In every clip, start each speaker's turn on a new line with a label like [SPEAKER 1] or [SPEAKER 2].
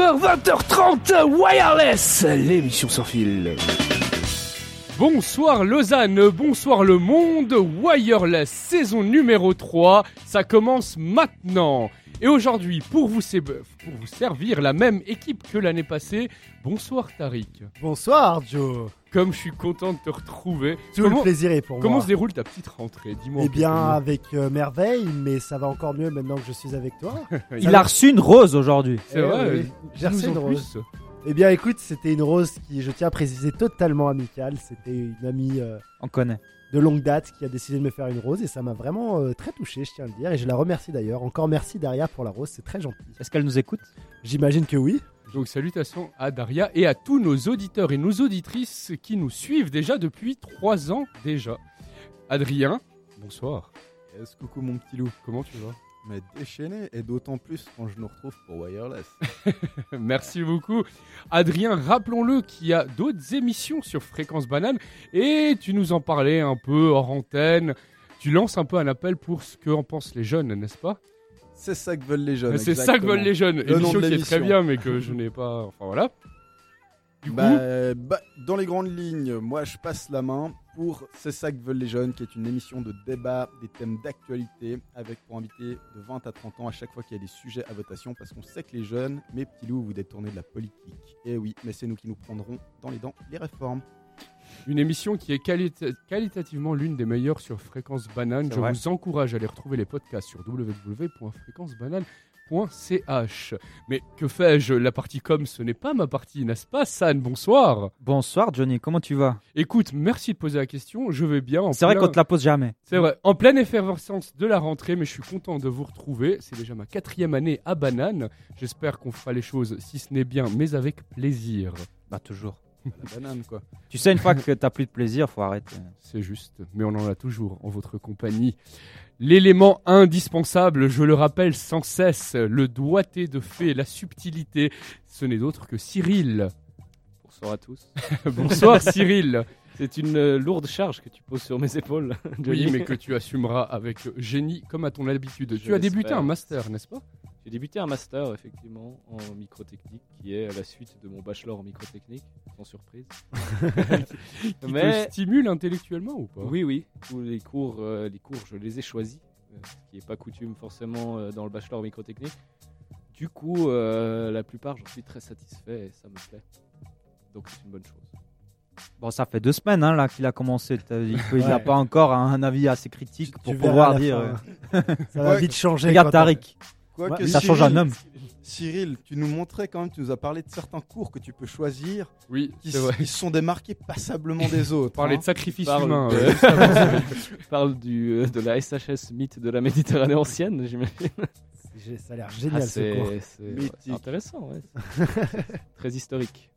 [SPEAKER 1] 19h, 20h30, Wireless, l'émission sans fil.
[SPEAKER 2] Bonsoir Lausanne, bonsoir le monde, Wireless saison numéro 3, ça commence maintenant. Et aujourd'hui, pour vous, pour vous servir la même équipe que l'année passée, bonsoir Tariq.
[SPEAKER 3] Bonsoir Joe.
[SPEAKER 2] Comme je suis content de te retrouver.
[SPEAKER 3] Tout
[SPEAKER 2] comment
[SPEAKER 3] le plaisir est pour
[SPEAKER 2] comment
[SPEAKER 3] moi.
[SPEAKER 2] se déroule ta petite rentrée Dis-moi.
[SPEAKER 3] Eh bien, avec euh, merveille, mais ça va encore mieux maintenant que je suis avec toi.
[SPEAKER 4] Il a reçu une rose aujourd'hui.
[SPEAKER 2] C'est
[SPEAKER 3] Eh
[SPEAKER 2] vrai,
[SPEAKER 3] oui, J'ai reçu une rose.
[SPEAKER 2] plus.
[SPEAKER 3] Eh bien, écoute, c'était une rose qui, je tiens à préciser, totalement amicale. C'était une amie euh,
[SPEAKER 4] On connaît.
[SPEAKER 3] De longue date qui a décidé de me faire une rose et ça m'a vraiment euh, très touché, je tiens à le dire. Et je la remercie d'ailleurs. Encore merci Daria pour la rose, c'est très gentil.
[SPEAKER 4] Est-ce qu'elle nous écoute?
[SPEAKER 3] J'imagine que oui.
[SPEAKER 2] Donc salutations à Daria et à tous nos auditeurs et nos auditrices qui nous suivent déjà depuis 3 ans déjà. Adrien, bonsoir.
[SPEAKER 5] Yes, coucou mon petit loup.
[SPEAKER 2] Comment tu vas?
[SPEAKER 5] Mais déchaîné, et d'autant plus quand je nous retrouve pour Wireless.
[SPEAKER 2] Merci beaucoup. Adrien, rappelons-le qu'il y a d'autres émissions sur Fréquence Banane et tu nous en parlais un peu hors antenne. Tu lances un peu un appel pour ce qu'en pensent les jeunes, n'est-ce pas?
[SPEAKER 5] C'est ça que veulent les jeunes.
[SPEAKER 2] C'est ça que veulent les jeunes.
[SPEAKER 5] Le
[SPEAKER 2] émission qui est très bien mais que je n'ai pas... Enfin voilà. Du coup,
[SPEAKER 5] Bah, bah, dans les grandes lignes, moi je passe la main pour C'est ça que veulent les jeunes, qui est une émission de débat des thèmes d'actualité, avec pour inviter de 20 à 30 ans à chaque fois qu'il y a des sujets à votation, parce qu'on sait que les jeunes, mes petits loups, vous détournez de la politique. Et oui, mais c'est nous qui nous prendrons dans les dents les réformes.
[SPEAKER 2] une émission qui est qualita- qualitativement l'une des meilleures sur Fréquence Banane. Je
[SPEAKER 4] vrai.
[SPEAKER 2] vous encourage à aller retrouver les podcasts sur Mais que fais-je? La partie com, ce n'est pas ma partie, n'est-ce pas, San? Bonsoir.
[SPEAKER 4] Bonsoir Johnny, comment tu vas?
[SPEAKER 2] Écoute, merci de poser la question. Je vais bien. en
[SPEAKER 4] C'est vrai qu'on te la pose jamais.
[SPEAKER 2] C'est vrai. En pleine effervescence de la rentrée, mais je suis content de vous retrouver. C'est déjà ma quatrième année à Banane. J'espère qu'on fera les choses, si ce n'est bien, mais avec plaisir.
[SPEAKER 4] Bah toujours.
[SPEAKER 5] La banane, quoi.
[SPEAKER 4] Tu sais, une fois que t'as plus de plaisir, faut arrêter.
[SPEAKER 2] C'est juste, mais on en a toujours en votre compagnie. L'élément indispensable, je le rappelle sans cesse, le doigté de fée, la subtilité, ce n'est d'autre que Cyril.
[SPEAKER 6] Bonsoir à tous.
[SPEAKER 2] Bonsoir Cyril.
[SPEAKER 6] C'est une euh, lourde charge que tu poses sur mes épaules.
[SPEAKER 2] Oui, mais que tu assumeras avec génie comme à ton habitude.
[SPEAKER 6] Je
[SPEAKER 2] tu as débuté un master, n'est-ce pas?
[SPEAKER 6] J'ai débuté un master effectivement en microtechnique qui est à la suite de mon bachelor en microtechnique, sans surprise.
[SPEAKER 2] Qui
[SPEAKER 6] Mais-
[SPEAKER 2] te stimule intellectuellement ou pas?
[SPEAKER 6] Oui, oui. Tous les cours, euh, les cours, je les ai choisis, euh, ce qui n'est pas coutume forcément euh, dans le bachelor en microtechnique. Du coup, euh, la plupart, j'en suis très satisfait et ça me plaît. Donc c'est une bonne chose.
[SPEAKER 4] Bon, ça fait deux semaines hein, là qu'il a commencé. Dit qu'il n'a
[SPEAKER 3] Ouais.
[SPEAKER 4] pas encore un avis assez critique pour
[SPEAKER 3] Tu
[SPEAKER 4] pouvoir dire.
[SPEAKER 3] Ça va
[SPEAKER 5] Ouais.
[SPEAKER 3] vite changer.
[SPEAKER 4] Regarde
[SPEAKER 3] quand
[SPEAKER 4] Tariq,
[SPEAKER 3] Ouais,
[SPEAKER 4] ça change un homme.
[SPEAKER 5] Cyril, tu nous montrais quand même, tu nous as parlé de certains cours que tu peux choisir,
[SPEAKER 2] Oui,
[SPEAKER 5] qui,
[SPEAKER 2] vrai.
[SPEAKER 5] qui sont démarqués passablement des autres.
[SPEAKER 2] Parler
[SPEAKER 5] hein.
[SPEAKER 2] de sacrifice
[SPEAKER 6] Parle
[SPEAKER 2] humain.
[SPEAKER 6] de-
[SPEAKER 2] ouais,
[SPEAKER 6] parle du, euh, de la SHS mythe de la Méditerranée ancienne, j'imagine.
[SPEAKER 3] Ça a l'air génial
[SPEAKER 6] Ah,
[SPEAKER 3] ce cours.
[SPEAKER 6] c'est intéressant, ouais. très historique.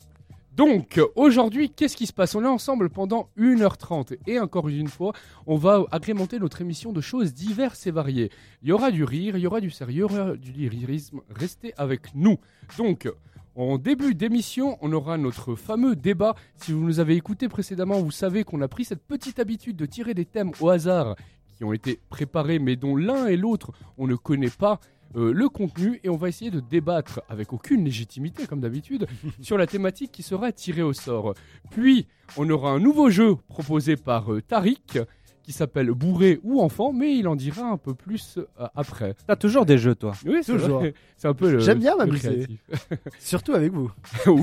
[SPEAKER 2] Donc, aujourd'hui, qu'est-ce qui se passe? On est ensemble pendant 1h30 et encore une fois, on va agrémenter notre émission de choses diverses et variées. Il y aura du rire, il y aura du sérieux, il y aura du lyrisme. Restez avec nous. Donc, en début d'émission, on aura notre fameux débat. Si vous nous avez écouté précédemment, vous savez qu'on a pris cette petite habitude de tirer des thèmes au hasard qui ont été préparés mais dont l'un et l'autre, on ne connaît pas euh, le contenu et on va essayer de débattre avec aucune légitimité comme d'habitude sur la thématique qui sera tirée au sort. Puis on aura un nouveau jeu proposé par euh, Tariq qui s'appelle Bourré ou Enfant mais il en dira un peu plus euh, après.
[SPEAKER 4] T'as toujours des jeux, toi.
[SPEAKER 2] Oui, c'est
[SPEAKER 3] Toujours.
[SPEAKER 2] vrai. C'est un peu le
[SPEAKER 3] J'aime bien m'amuser. Surtout avec vous.
[SPEAKER 2] Ouh.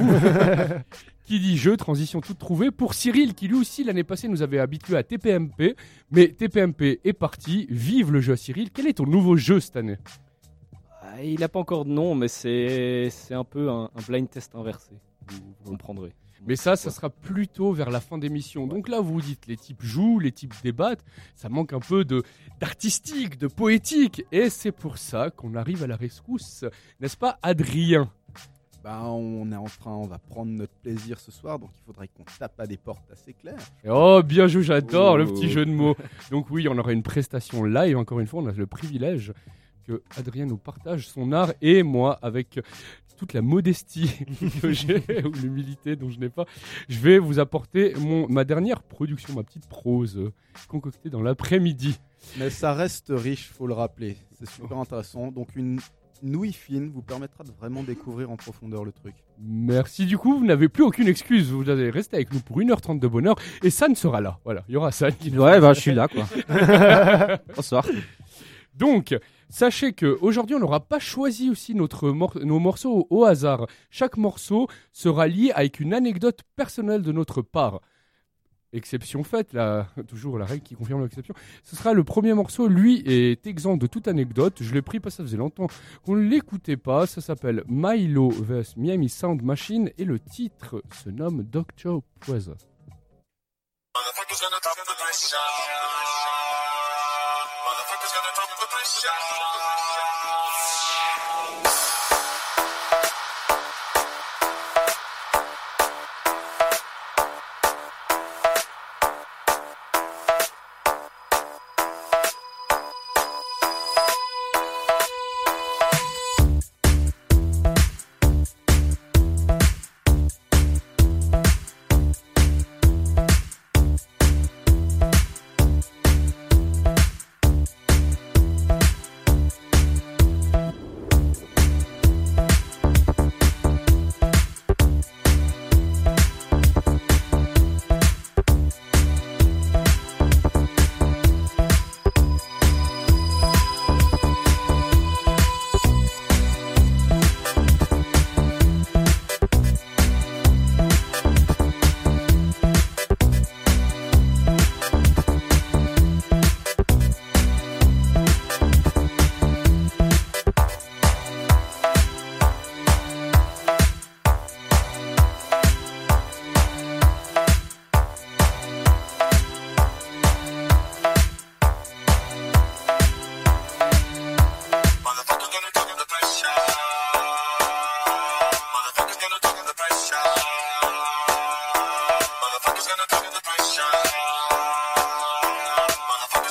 [SPEAKER 2] qui dit jeu, transition toute trouvée. Pour Cyril, qui lui aussi l'année passée nous avait habitué à TPMP, mais TPMP est parti. Vive le jeu Cyril. Quel est ton nouveau jeu cette année?
[SPEAKER 6] Ah, Il n'a pas encore de nom, mais c'est c'est un peu un, un blind test inversé. Vous, vous comprendrez.
[SPEAKER 2] Mais ça, ça sera plutôt vers la fin d'émission. Donc là, vous vous dites, les types jouent, les types débattent. Ça manque un peu de d'artistique, de poétique. Et c'est pour ça qu'on arrive à la rescousse. N'est-ce pas, Adrien?
[SPEAKER 5] Bah, on est en train, on va prendre notre plaisir ce soir, donc il faudrait qu'on tape à des portes assez claires.
[SPEAKER 2] Oh, bien joué, j'adore le
[SPEAKER 6] Oh.
[SPEAKER 2] petit jeu de mots. Donc oui, on aura une prestation live. Encore une fois, on a le privilège que Adrien nous partage son art et moi, avec toute la modestie que j'ai ou l'humilité dont je n'ai pas, je vais vous apporter mon, ma dernière production, ma petite prose euh, concoctée dans l'après-midi.
[SPEAKER 5] Mais ça reste riche, faut le rappeler. C'est super intéressant. Donc une nouille fine vous permettra de vraiment découvrir en profondeur le truc.
[SPEAKER 2] Merci du coup, vous n'avez plus aucune excuse, vous allez rester avec nous pour 1h30 de bonheur et San sera là. Voilà, il y aura San qui
[SPEAKER 4] Ouais, bah je suis là quoi. Bonsoir.
[SPEAKER 2] Donc, sachez que aujourd'hui, on n'aura pas choisi aussi notre nos morceaux au hasard. Chaque morceau sera lié avec une anecdote personnelle de notre part. Exception faite, là, toujours la règle qui confirme l'exception. Ce sera le premier morceau, lui est exempt de toute anecdote. Je l'ai pris parce que ça faisait longtemps qu'on ne l'écoutait pas. Ça s'appelle Milo vs Miami Sound Machine et le titre se nomme Doctor Poison.
[SPEAKER 7] shot.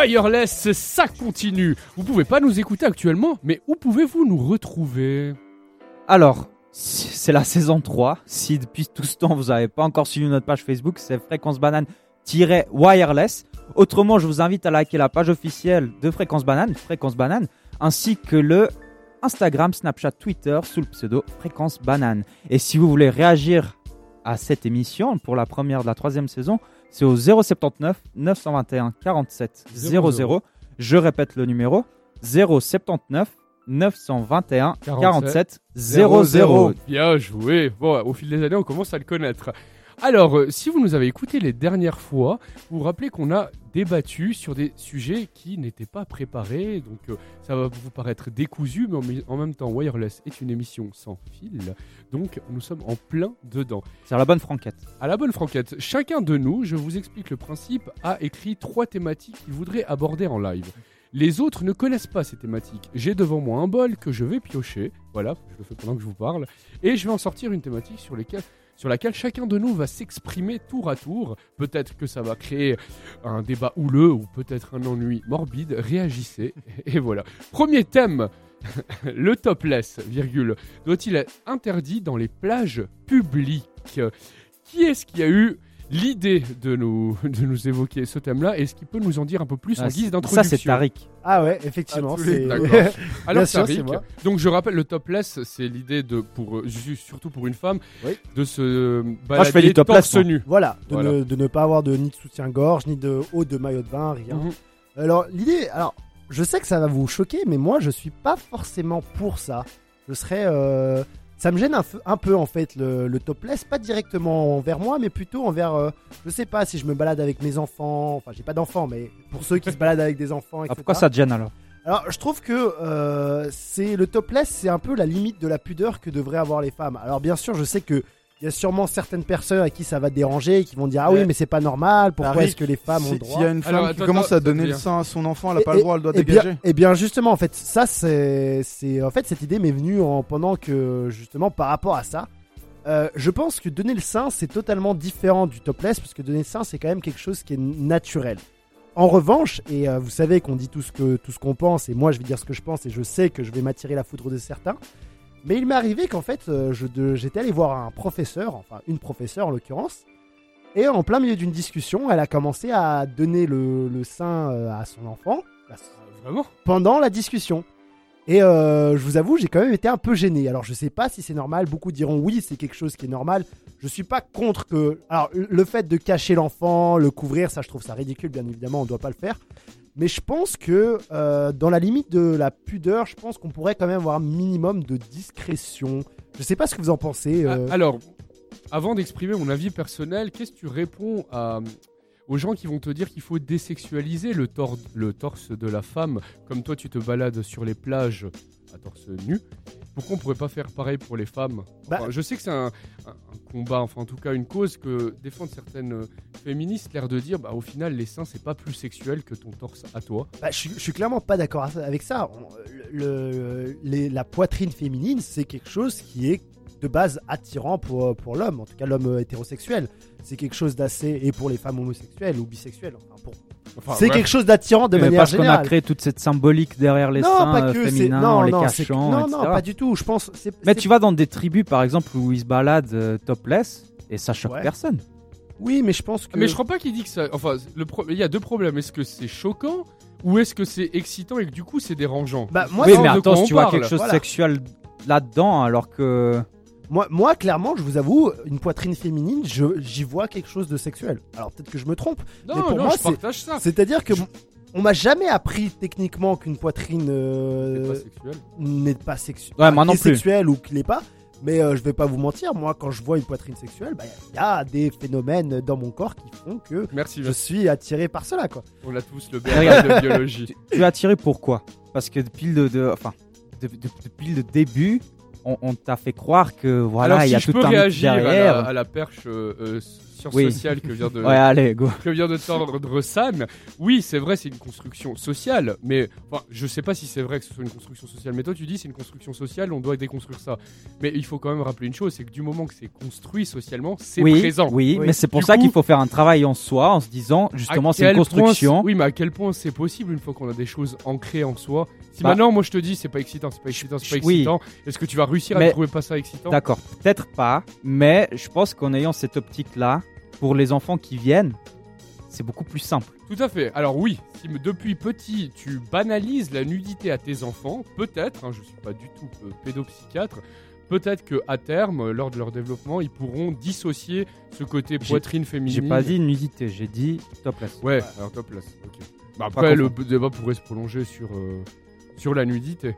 [SPEAKER 2] Wireless, ça continue. Vous pouvez pas nous écouter actuellement, mais où pouvez-vous nous retrouver?
[SPEAKER 4] Alors, c'est la saison 3. Si depuis tout ce temps vous n'avez pas encore suivi notre page Facebook, c'est Fréquence Banane-Wireless. Autrement, je vous invite à liker la page officielle de Banane, Fréquence Banane, ainsi que le Instagram, Snapchat, Twitter sous le pseudo Fréquence Banane. Et si vous voulez réagir à cette émission pour la première de la troisième saison, c'est au 079 921 47 00. Je répète le numéro 079 921 47 00.
[SPEAKER 2] Bien joué. Au fil des années, on commence à le connaître. Alors, euh, si vous nous avez écouté les dernières fois, vous vous rappelez qu'on a débattu sur des sujets qui n'étaient pas préparés. Donc, euh, ça va vous paraître décousu, mais en même temps, Wireless est une émission sans fil. Donc, nous sommes en plein dedans.
[SPEAKER 4] C'est la bonne franquette.
[SPEAKER 2] À la bonne franquette, chacun de nous, je vous explique le principe, a écrit trois thématiques qu'il voudrait aborder en live. Les autres ne connaissent pas ces thématiques. J'ai devant moi un bol que je vais piocher, voilà, je le fais pendant que je vous parle, et je vais en sortir une thématique sur, lesquelles- sur laquelle chacun de nous va s'exprimer tour à tour. Peut-être que ça va créer un débat houleux ou peut-être un ennui morbide. Réagissez, et voilà. Premier thème, le topless, virgule, doit-il être interdit dans les plages publiques? Qui est-ce qui a eu l'idée de nous, de nous évoquer ce thème-là Est-ce qu'il peut nous en dire un peu plus en
[SPEAKER 4] Ah,
[SPEAKER 2] guise d'introduction
[SPEAKER 4] Ça, c'est Tariq.
[SPEAKER 3] Ah ouais, effectivement.
[SPEAKER 5] Les-
[SPEAKER 3] c'est-
[SPEAKER 2] D'accord. Alors,
[SPEAKER 3] sûr,
[SPEAKER 2] Tariq,
[SPEAKER 3] c'est moi.
[SPEAKER 2] donc je rappelle, le topless, c'est l'idée de, pour, surtout pour une femme,
[SPEAKER 3] Oui.
[SPEAKER 2] de se
[SPEAKER 4] Moi,
[SPEAKER 2] balader
[SPEAKER 4] je fais du topless,
[SPEAKER 2] nu.
[SPEAKER 3] Voilà, de,
[SPEAKER 2] Voilà.
[SPEAKER 3] Ne, de ne pas avoir de ni de soutien-gorge, ni de haut de maillot de bain, rien.
[SPEAKER 2] Mhm.
[SPEAKER 3] Alors, l'idée, alors, je sais que ça va vous choquer, mais moi, je suis pas forcément pour ça. Je serais. euh, ça me gêne un, peu, en fait, le, le topless, pas directement envers moi, mais plutôt envers. euh, je sais pas si je me balade avec mes enfants. Enfin, j'ai pas d'enfants, mais pour ceux qui se baladent avec des enfants,
[SPEAKER 4] Ah,
[SPEAKER 3] etc.
[SPEAKER 4] pourquoi ça te gêne alors?
[SPEAKER 3] Alors, je trouve que euh, c'est le topless, c'est un peu la limite de la pudeur que devraient avoir les femmes. Alors, bien sûr, je sais que il y a sûrement certaines personnes à qui ça va déranger, qui vont dire ah oui, mais c'est pas normal. Pourquoi est-ce que les femmes ont le droit
[SPEAKER 5] S'il y a une femme
[SPEAKER 2] Alors,
[SPEAKER 5] qui
[SPEAKER 2] attends,
[SPEAKER 5] commence
[SPEAKER 2] attends,
[SPEAKER 5] à donner le sein à son enfant, elle n'a pas
[SPEAKER 3] Et-
[SPEAKER 5] le droit, elle doit
[SPEAKER 3] et
[SPEAKER 5] dégager.
[SPEAKER 3] bien, et bien justement, en fait, ça c'est, c'est en fait cette idée m'est venue en, pendant que justement par rapport à ça, euh, je pense que donner le sein c'est totalement différent du topless parce que donner le sein c'est quand même quelque chose qui est naturel. En revanche, et euh, vous savez qu'on dit tout ce que tout ce qu'on pense et moi je vais dire ce que je pense et je sais que je vais m'attirer la foudre de certains. Mais il m'est arrivé qu'en fait, euh, je de- j'étais allé voir un professeur, enfin une professeure en l'occurrence, et en plein milieu d'une discussion, elle a commencé à donner le, le sein euh, à son enfant
[SPEAKER 2] Vraiment?
[SPEAKER 3] Pendant la discussion. Et euh, je vous avoue, j'ai quand même été un peu gêné. Alors je sais pas si c'est normal, beaucoup diront oui, c'est quelque chose qui est normal. Je suis pas contre que. Alors le fait de cacher l'enfant, le couvrir, ça je trouve ça ridicule, bien évidemment, on doit pas le faire. Mais je pense que euh, dans la limite de la pudeur, je pense qu'on pourrait quand même avoir un minimum de discrétion. Je sais pas ce que vous en pensez. euh.
[SPEAKER 2] Ah, Alors, avant d'exprimer mon avis personnel, qu'est-ce que tu réponds à, aux gens qui vont te dire qu'il faut désexualiser le, tor- le torse de la femme, comme toi tu te balades sur les plages à torse nu Pourquoi on pourrait pas faire pareil pour les femmes? Enfin,
[SPEAKER 3] Bah-
[SPEAKER 2] Je sais que c'est un, un- un combat, enfin en tout cas une cause que défendent certaines euh, féministes, l'air de dire bah, au final les seins c'est pas plus sexuel que ton torse à toi.
[SPEAKER 3] Bah, je, suis- je suis clairement pas d'accord avec ça. Le- le- les- la poitrine féminine, c'est quelque chose qui est de base attirant pour, pour l'homme, en tout cas l'homme hétérosexuel. C'est quelque chose d'assez. Et pour les femmes homosexuelles ou bisexuelles. enfin, pour-
[SPEAKER 2] Enfin,
[SPEAKER 3] c'est
[SPEAKER 2] ouais.
[SPEAKER 3] quelque chose d'attirant de
[SPEAKER 4] Mais
[SPEAKER 3] manière
[SPEAKER 4] Parce qu'on a
[SPEAKER 3] générale.
[SPEAKER 4] créé toute cette symbolique derrière les
[SPEAKER 3] non,
[SPEAKER 4] seins
[SPEAKER 3] pas que. c'est-
[SPEAKER 4] féminins,
[SPEAKER 3] Non,
[SPEAKER 4] en les
[SPEAKER 3] non, non,
[SPEAKER 4] etc.
[SPEAKER 3] non, pas du tout. Je pense. c'est-
[SPEAKER 4] Mais
[SPEAKER 3] c'est-
[SPEAKER 4] tu vas dans des tribus, par exemple, où ils se baladent euh, topless, et ça choque
[SPEAKER 3] Ouais.
[SPEAKER 4] personne.
[SPEAKER 3] Oui, mais je pense que.
[SPEAKER 2] Mais je crois pas qu'il dit que ça. Enfin, le pro- il y a deux problèmes. Est-ce que c'est choquant ou est-ce que c'est excitant et que du coup c'est dérangeant?
[SPEAKER 3] Bah, moi,
[SPEAKER 4] oui,
[SPEAKER 3] c'est-
[SPEAKER 4] mais attends, si tu vois quelque chose de
[SPEAKER 3] Voilà.
[SPEAKER 4] sexuel là-dedans, alors que.
[SPEAKER 3] Moi, moi, clairement, je vous avoue, une poitrine féminine, je- j'y vois quelque chose de sexuel. Alors peut-être que je me trompe.
[SPEAKER 2] Non,
[SPEAKER 3] Mais pour
[SPEAKER 2] non,
[SPEAKER 3] moi,
[SPEAKER 2] je
[SPEAKER 3] c'est-
[SPEAKER 2] partage ça.
[SPEAKER 3] C'est-à-dire que on m'a jamais appris techniquement qu'une poitrine euh, n'est pas sexuelle.
[SPEAKER 4] Ouais, moi non plus.
[SPEAKER 3] sexuelle ou qu'il n'est pas. Mais euh, je vais pas vous mentir, moi, quand je vois une poitrine sexuelle, bah, il y a des phénomènes dans mon corps qui font que
[SPEAKER 2] Merci,
[SPEAKER 3] je suis attiré par cela, quoi.
[SPEAKER 2] On a tous le. BRL de biologie.
[SPEAKER 4] Tu es attiré pourquoi Parce que depuis le, de, enfin, de- de- depuis le début, on, on t'a fait croire que voilà, il
[SPEAKER 2] si
[SPEAKER 4] y a
[SPEAKER 2] je
[SPEAKER 4] tout
[SPEAKER 2] peux
[SPEAKER 4] un
[SPEAKER 2] réagir à
[SPEAKER 4] derrière.
[SPEAKER 2] la, à la perche euh, euh, sciences
[SPEAKER 4] Oui.
[SPEAKER 2] sociales que vient de,
[SPEAKER 4] Ouais, allez, go.
[SPEAKER 2] que vient de tendre San, oui, c'est vrai, c'est une construction sociale, mais enfin, je sais pas si c'est vrai que ce soit une construction sociale, mais toi tu dis c'est une construction sociale, on doit déconstruire ça. Mais il faut quand même rappeler une chose, c'est que du moment que c'est construit socialement, c'est
[SPEAKER 4] Oui,
[SPEAKER 2] présent.
[SPEAKER 4] oui,
[SPEAKER 3] Oui.
[SPEAKER 4] mais c'est pour
[SPEAKER 2] Du
[SPEAKER 4] ça qu'il faut faire un travail en soi, en se disant, justement, c'est une construction.
[SPEAKER 2] oui, mais à quel point c'est possible une fois qu'on a des choses ancrées en soi? Si
[SPEAKER 4] Bah-
[SPEAKER 2] maintenant, moi je te dis, c'est pas excitant, c'est pas excitant, c'est pas
[SPEAKER 4] Oui.
[SPEAKER 2] excitant, est-ce que tu vas réussir à ne trouver pas ça excitant?
[SPEAKER 4] D'accord, peut-être pas, mais je pense qu'en ayant cette optique-là, pour les enfants qui viennent, c'est beaucoup plus simple.
[SPEAKER 2] Tout à fait. Alors oui, si depuis petit tu banalises la nudité à tes enfants, peut-être, hein, je suis pas du tout euh, pédopsychiatre, peut-être que à terme, euh, lors de leur développement, ils pourront dissocier ce côté poitrine féminine.
[SPEAKER 4] J'ai pas dit nudité, j'ai dit topless.
[SPEAKER 2] Ouais, alors top place. Ok. Bah, après, le débat pourrait se prolonger sur euh, sur la nudité.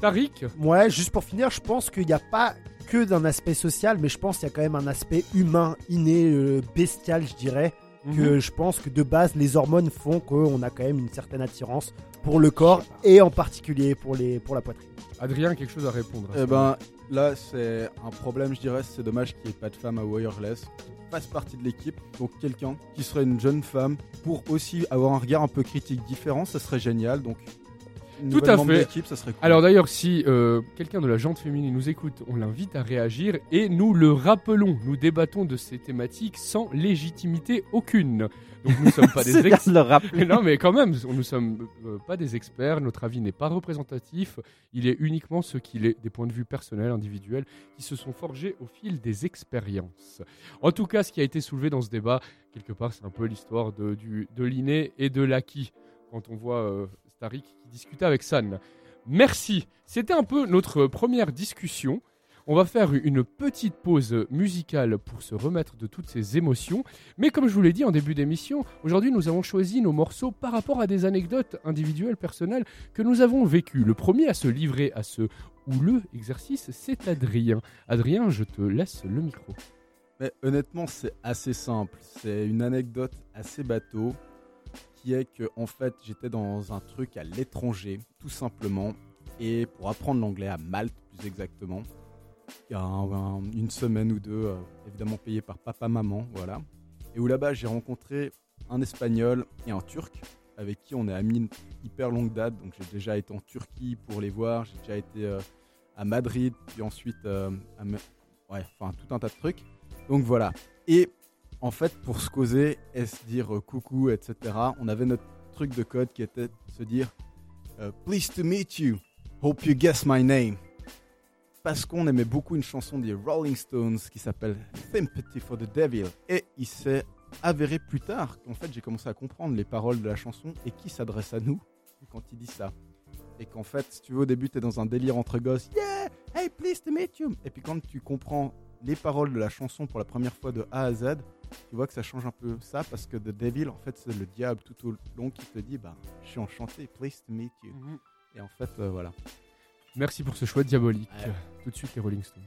[SPEAKER 2] Tariq,
[SPEAKER 3] Ouais, juste pour finir, je pense qu'il n'y a pas que d'un aspect social, mais je pense qu'il y a quand même un aspect humain, inné, euh, bestial, je dirais.
[SPEAKER 2] Mhm.
[SPEAKER 3] Que je pense que de base, les hormones font qu'on a quand même une certaine attirance pour le corps et en particulier pour, les, pour la poitrine.
[SPEAKER 2] Adrien, quelque chose à répondre. à
[SPEAKER 5] Eh ben, là, c'est un problème, je dirais. C'est dommage qu'il n'y ait pas de femme à Wireless qui fasse partie de l'équipe. Donc, quelqu'un qui serait une jeune femme pour aussi avoir un regard un peu critique différent, ça serait génial. Donc,
[SPEAKER 2] Tout à fait.
[SPEAKER 5] l'équipe, ça serait cool.
[SPEAKER 2] Alors d'ailleurs, si euh, quelqu'un de la jante féminine nous écoute, on l'invite à réagir et nous le rappelons. Nous débattons de ces thématiques sans légitimité aucune. Donc nous ne sommes pas des experts. non mais quand même, nous ne sommes euh, pas des experts, notre avis n'est pas représentatif, il est uniquement ce qu'il est, des points de vue personnels, individuels, qui se sont forgés au fil des expériences. En tout cas, ce qui a été soulevé dans ce débat, quelque part, c'est un peu l'histoire de, de l'inné et de l'acquis, quand on voit euh, Starik qui discutait avec San. Merci, c'était un peu notre première discussion. On va faire une petite pause musicale pour se remettre de toutes ces émotions. Mais comme je vous l'ai dit en début d'émission, aujourd'hui nous avons choisi nos morceaux par rapport à des anecdotes individuelles, personnelles que nous avons vécues. Le premier à se livrer à ce houleux exercice, c'est Adrien. Adrien, je te laisse le micro.
[SPEAKER 5] Mais honnêtement, c'est assez simple. C'est une anecdote assez bateau qui est que en fait, j'étais dans un truc à l'étranger, tout simplement, et pour apprendre l'anglais à Malte, plus exactement. Il y a un- un- une semaine ou deux, euh, évidemment payé par papa, maman, voilà. Et où là-bas, j'ai rencontré un Espagnol et un Turc avec qui on est amis une hyper longue date. Donc j'ai déjà été en Turquie pour les voir, j'ai déjà été euh, à Madrid, puis ensuite euh, à ouais, enfin tout un tas de trucs. Donc voilà. Et en fait, pour se causer et se dire euh, coucou, etc., on avait notre truc de code qui était de se dire euh, Pleased to meet you. Hope you guess my name. Parce qu'on aimait beaucoup une chanson des Rolling Stones qui s'appelle Sympathy for the Devil. Et il s'est avéré plus tard qu'en fait j'ai commencé à comprendre les paroles de la chanson et qui s'adresse à nous quand il dit ça. Et qu'en fait, si tu veux, au début, t'es dans un délire entre gosses. Yeah, hey, pleased to meet you. Et puis quand tu comprends les paroles de la chanson pour la première fois de A à Z, tu vois que ça change un peu ça parce que The Devil, en fait, c'est le diable tout au long qui te dit, bah, je suis enchanté, pleased to meet you. Et en fait, euh, voilà.
[SPEAKER 2] Merci pour ce choix diabolique.
[SPEAKER 5] Ouais.
[SPEAKER 2] Tout de suite les Rolling Stones.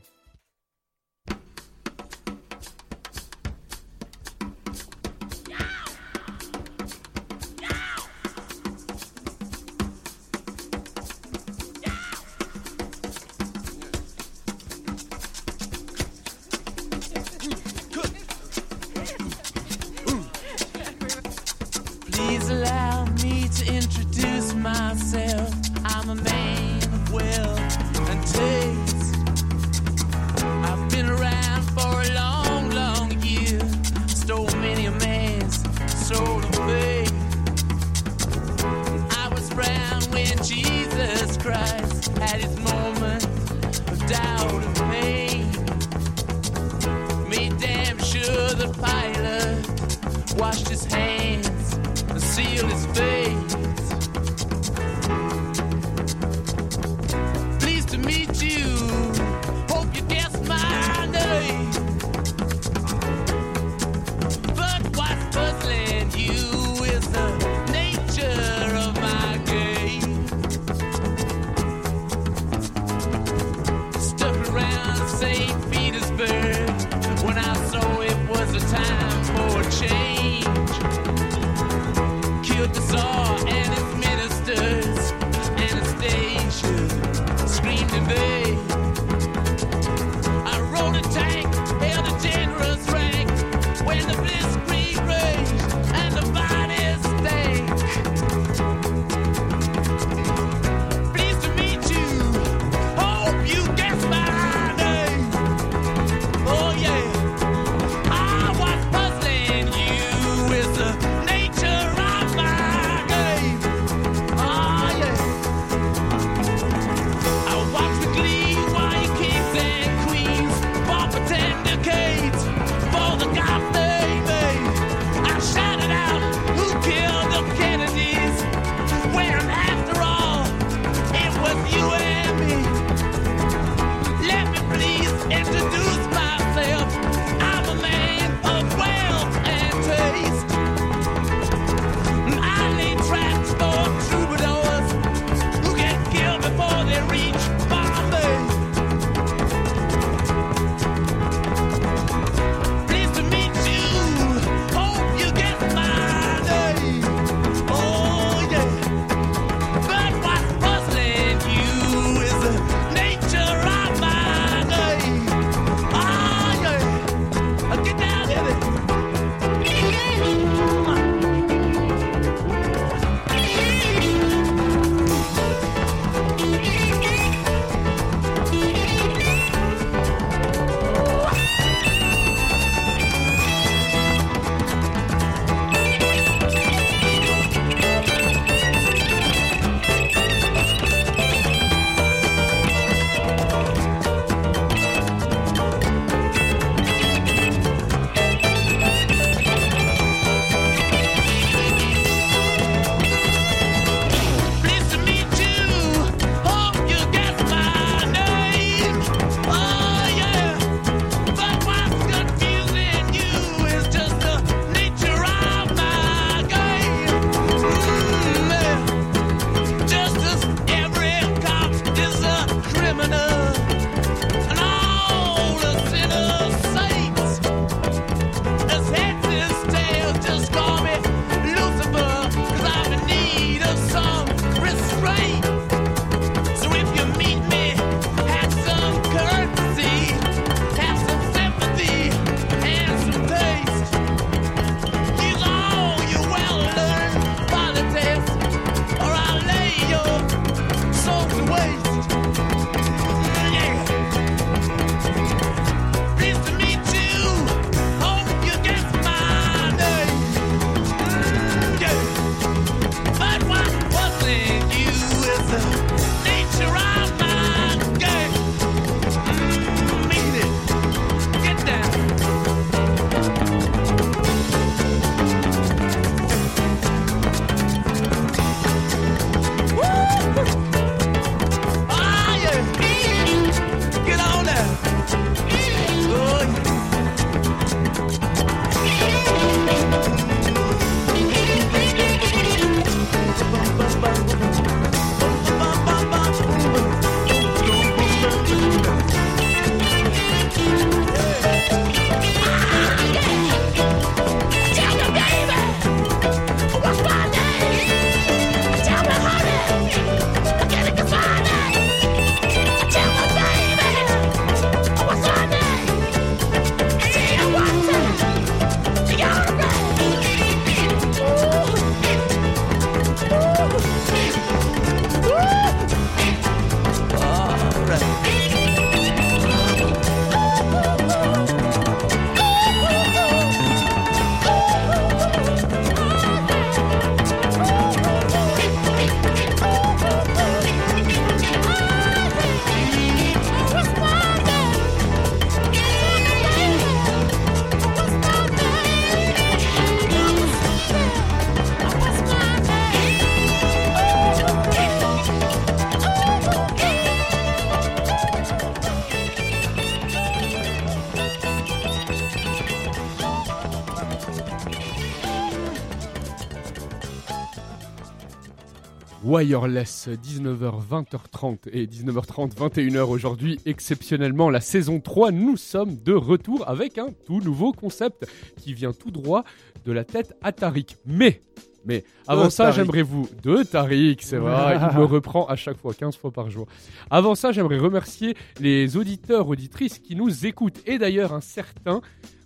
[SPEAKER 2] Wireless, 19h, 20h30 et 19h30, 21h aujourd'hui. Exceptionnellement, la saison 3, nous sommes de retour avec un tout nouveau concept qui vient tout droit de la tête à Tariq. Mais, mais, avant
[SPEAKER 5] De
[SPEAKER 2] ça, j'aimerais vous. De Tariq, c'est vrai, il me reprend à chaque fois, 15 fois par jour. Avant ça, j'aimerais remercier les auditeurs, auditrices qui nous écoutent. Et d'ailleurs, un certain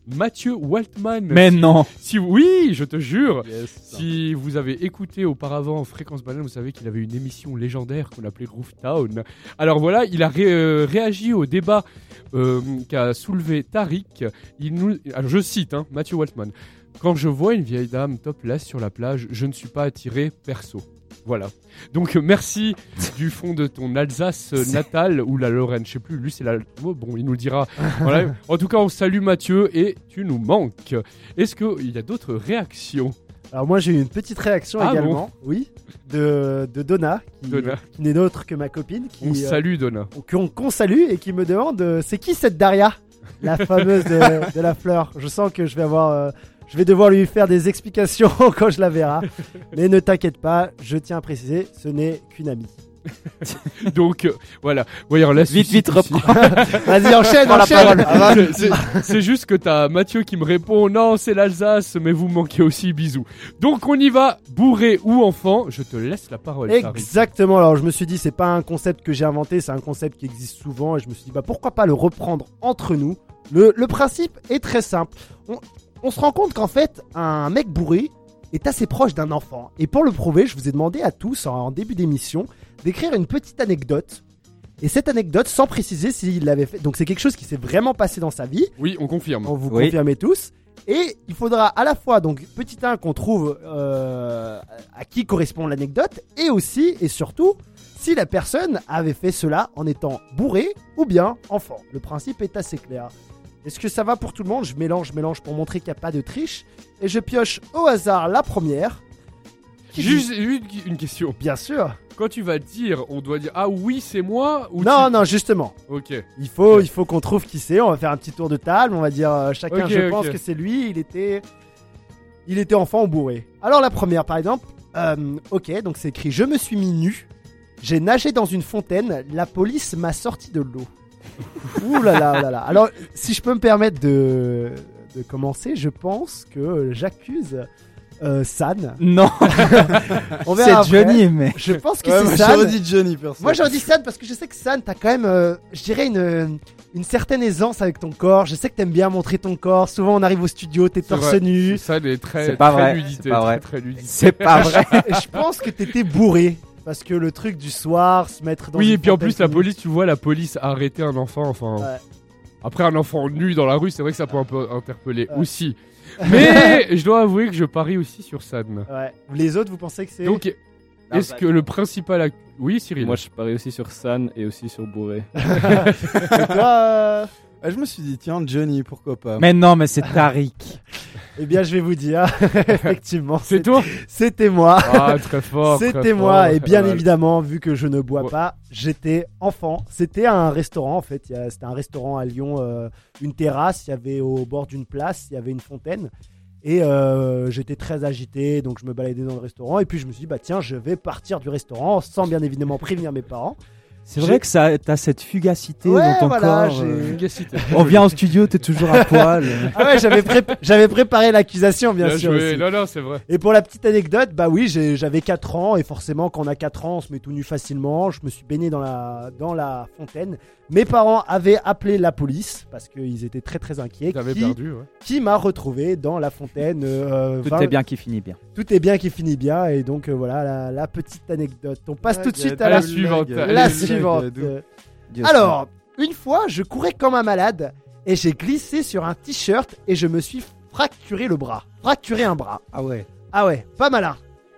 [SPEAKER 2] Mathieu Waltman.
[SPEAKER 4] Mais
[SPEAKER 2] Si-
[SPEAKER 4] non
[SPEAKER 2] Si, oui, je te jure.
[SPEAKER 5] Yes.
[SPEAKER 2] Si vous avez écouté auparavant Fréquence Banane, vous savez qu'il avait une émission légendaire qu'on appelait Groove Town. Alors voilà, il a ré- euh, réagi au débat euh, qu'a soulevé Tariq. Il nous, alors je cite hein, Mathieu Waltman. Quand je vois une vieille dame topless sur la plage, je ne suis pas attiré perso. Voilà. Donc euh, merci du fond de ton Alsace euh, natale ou la Lorraine, je sais plus. Lui c'est la. oh, bon, il nous le dira. Voilà. En tout cas, on salue Mathieu et tu nous manques. Est-ce qu'il y a d'autres réactions?
[SPEAKER 3] Alors moi j'ai eu une petite réaction
[SPEAKER 2] Ah
[SPEAKER 3] également, oui, de, de Donna, qui,
[SPEAKER 2] Donna.
[SPEAKER 3] qui n'est d'autre que ma copine, qui,
[SPEAKER 2] On
[SPEAKER 3] euh,
[SPEAKER 2] salue Donna.
[SPEAKER 3] qu'on qu'on salue et qui me demande euh, c'est qui cette Daria? La fameuse de, de la fleur. Je sens que je vais avoir. euh, je vais devoir lui faire des explications quand je la verrai. Mais ne t'inquiète pas, je tiens à préciser, ce n'est qu'une amie.
[SPEAKER 2] Donc euh, voilà, Wireless.
[SPEAKER 4] Vite,
[SPEAKER 2] suscite
[SPEAKER 4] vite,
[SPEAKER 2] ici-
[SPEAKER 3] Vas-y, enchaîne,
[SPEAKER 4] Prends la
[SPEAKER 3] enchaîne
[SPEAKER 4] parole.
[SPEAKER 2] C'est- c'est- juste que t'as Mathieu qui me répond non, c'est l'Alsace, mais vous manquez aussi bisous. Donc on y va, bourré ou enfant, je te laisse la parole.
[SPEAKER 3] Exactement. Alors je me suis dit c'est pas un concept que j'ai inventé, c'est un concept qui existe souvent et je me suis dit bah pourquoi pas le reprendre entre nous? Le, le principe est très simple. On, on se rend compte qu'en fait un mec bourré est assez proche d'un enfant. Et pour le prouver, je vous ai demandé à tous en, début d'émission d'écrire une petite anecdote. Et cette anecdote, sans préciser s'il l'avait fait, donc c'est quelque chose qui s'est vraiment passé dans sa vie.
[SPEAKER 2] Oui, on confirme.
[SPEAKER 3] On vous
[SPEAKER 4] Oui.
[SPEAKER 3] confirmez tous. Et il faudra à la fois, donc, petit 1 qu'on trouve euh, à qui correspond l'anecdote, et aussi, et surtout, si la personne avait fait cela en étant bourré ou bien enfant. Le principe est assez clair. Est-ce que ça va pour tout le monde? Je mélange, je mélange pour montrer qu'il n'y a pas de triche. Et je pioche au hasard la première.
[SPEAKER 2] Juste une, une question.
[SPEAKER 3] Bien sûr.
[SPEAKER 2] Quand tu vas dire, on doit dire ah oui c'est moi ou
[SPEAKER 3] Non,
[SPEAKER 2] tu-
[SPEAKER 3] non, justement.
[SPEAKER 2] Ok.
[SPEAKER 3] Il faut, il faut qu'on trouve qui c'est. On va faire un petit tour de table. On va dire euh, chacun. Je pense que c'est lui. Il était, il était enfant ou bourré. Alors la première, par exemple. euh, ok, donc c'est écrit. Je me suis mis nu. J'ai nagé dans une fontaine. La police m'a sorti de l'eau. Ouh là là, là là. Alors, si je peux me permettre de, de commencer, je pense que j'accuse euh, San.
[SPEAKER 4] Non,
[SPEAKER 3] On
[SPEAKER 4] c'est
[SPEAKER 3] verra après.
[SPEAKER 4] Johnny, mais.
[SPEAKER 3] Je pense que
[SPEAKER 5] Ouais,
[SPEAKER 3] c'est
[SPEAKER 5] moi,
[SPEAKER 3] San.
[SPEAKER 5] j'aurais dit Johnny, perso.
[SPEAKER 3] Moi j'aurais dit San parce que je sais que San, t'as quand même, euh, je dirais, une, une certaine aisance avec ton corps. Je sais que t'aimes bien montrer ton corps. Souvent on arrive au studio, t'es
[SPEAKER 2] C'est
[SPEAKER 3] torse
[SPEAKER 2] vrai.
[SPEAKER 3] nu.
[SPEAKER 2] Ça est très,
[SPEAKER 4] C'est pas
[SPEAKER 2] très
[SPEAKER 4] vrai,
[SPEAKER 2] nudité,
[SPEAKER 4] c'est pas vrai.
[SPEAKER 2] Très, très nudité.
[SPEAKER 4] C'est pas vrai.
[SPEAKER 3] Et je pense que t'étais bourré. Parce que le truc du soir, se mettre dans
[SPEAKER 2] Oui,
[SPEAKER 3] une
[SPEAKER 2] et puis en plus la police, tu vois, la police a arrêté un enfant. Enfin,
[SPEAKER 3] Ouais.
[SPEAKER 2] après un enfant nu dans la rue, c'est vrai que ça peut un peu interpeller
[SPEAKER 3] Ouais.
[SPEAKER 2] aussi. Mais je dois avouer que je parie aussi sur San.
[SPEAKER 3] Ouais. Les autres, vous pensez que c'est.
[SPEAKER 2] Donc, est-ce que le principal, ac- oui, Cyril.
[SPEAKER 6] Moi, je parie aussi sur San et aussi sur Bourré.
[SPEAKER 3] Toi, euh,
[SPEAKER 5] Ah, je me suis dit, tiens, Johnny, pourquoi pas.
[SPEAKER 4] Mais non, mais c'est Tariq.
[SPEAKER 3] Eh bien, je vais vous dire, effectivement,
[SPEAKER 2] c'est toi
[SPEAKER 3] c'était moi.
[SPEAKER 2] Ah, très fort.
[SPEAKER 3] C'était
[SPEAKER 2] fort.
[SPEAKER 3] moi, et bien évidemment, vu que je ne bois
[SPEAKER 2] Ouais.
[SPEAKER 3] pas, j'étais enfant. C'était un restaurant en fait, c'était un restaurant à Lyon, euh, une terrasse, il y avait au bord d'une place, il y avait une fontaine. Et euh, j'étais très agité, donc je me baladais dans le restaurant. Et puis je me suis dit, bah tiens, je vais partir du restaurant sans bien évidemment prévenir mes parents.
[SPEAKER 4] C'est vrai que ça, t'as cette fugacité
[SPEAKER 3] Ouais,
[SPEAKER 4] dans ton
[SPEAKER 3] voilà,
[SPEAKER 4] corps. euh.
[SPEAKER 2] Fugacité.
[SPEAKER 4] On vient en studio, t'es toujours à poil.
[SPEAKER 3] Ah ouais, j'avais pré- j'avais préparé l'accusation, bien,
[SPEAKER 2] Bien
[SPEAKER 3] sûr.
[SPEAKER 2] joué.
[SPEAKER 3] aussi.
[SPEAKER 2] Non, non, c'est vrai.
[SPEAKER 3] Et pour la petite anecdote, bah oui, j'avais 4 ans et forcément quand on a 4 ans, on se met tout nu facilement. Je me suis baigné dans la, dans la fontaine. Mes parents avaient appelé la police parce qu'ils étaient très très inquiets. Qui,
[SPEAKER 2] perdu, ouais.
[SPEAKER 3] qui m'a retrouvé dans la fontaine. euh,
[SPEAKER 4] Tout
[SPEAKER 3] 20
[SPEAKER 4] est bien qui finit bien.
[SPEAKER 3] Tout est bien qui finit bien et donc euh, voilà la, la petite anecdote. On passe tout de suite à la,
[SPEAKER 2] suivante.
[SPEAKER 3] la suivante. Euh, Alors, une fois, je courais comme un malade et j'ai glissé sur un t-shirt et je me suis fracturé le bras. Fracturé un bras.
[SPEAKER 4] Ah ouais.
[SPEAKER 3] Ah ouais, pas malin.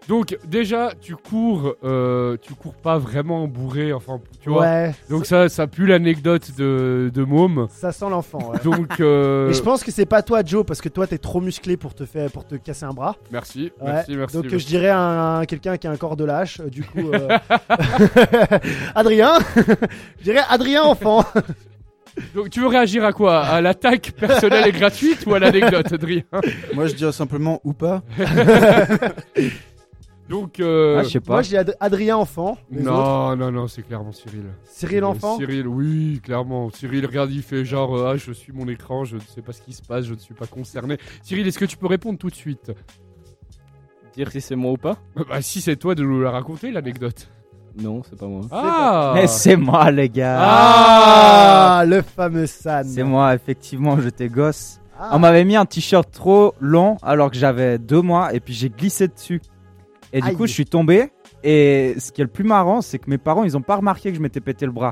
[SPEAKER 2] Donc, déjà, tu cours, euh, tu cours pas vraiment bourré, enfin, tu vois.
[SPEAKER 3] Ouais.
[SPEAKER 2] Donc, ça, ça pue l'anecdote de, de Môme.
[SPEAKER 3] Ça sent l'enfant. ouais.
[SPEAKER 2] Donc, euh,
[SPEAKER 3] Et je pense que c'est pas toi, Joe, parce que toi, t'es trop musclé pour te faire, pour te casser un bras.
[SPEAKER 2] merci,
[SPEAKER 3] Ouais.
[SPEAKER 2] merci, merci.
[SPEAKER 3] Donc,
[SPEAKER 2] merci.
[SPEAKER 3] je dirais un, un- quelqu'un qui a un corps de lâche. euh, Du coup, euh, Adrien, je dirais Adrien enfant.
[SPEAKER 2] Donc, tu veux réagir à quoi? À l'attaque personnelle et gratuite ou à l'anecdote, Adrien?
[SPEAKER 5] Moi, je dirais simplement ou pas.
[SPEAKER 2] Donc, euh,
[SPEAKER 4] Ah, je sais pas.
[SPEAKER 3] Moi, j'ai Ad- Adrien enfant. Les autres.
[SPEAKER 2] non, non, non, c'est clairement Cyril.
[SPEAKER 3] Cyril enfant.
[SPEAKER 2] Cyril, oui, clairement. Cyril, regarde, il fait genre, euh, ah, je suis mon écran, je ne sais pas ce qui se passe, je ne suis pas concerné. Cyril, est-ce que tu peux répondre tout de suite?
[SPEAKER 6] Dire si c'est moi ou pas?
[SPEAKER 2] Bah, si c'est toi de nous la raconter, l'anecdote.
[SPEAKER 6] Non, c'est pas moi.
[SPEAKER 2] Ah
[SPEAKER 4] Mais c'est moi, les gars.
[SPEAKER 3] Ah, le fameux San.
[SPEAKER 4] C'est moi, effectivement, j'étais gosse.
[SPEAKER 3] Ah.
[SPEAKER 4] On m'avait mis un t-shirt trop long alors que j'avais deux mois et puis j'ai glissé dessus. Et du
[SPEAKER 3] Aïe.
[SPEAKER 4] coup, je suis tombé. Et ce qui est le plus marrant, c'est que mes parents, ils ont pas remarqué que je m'étais pété le bras.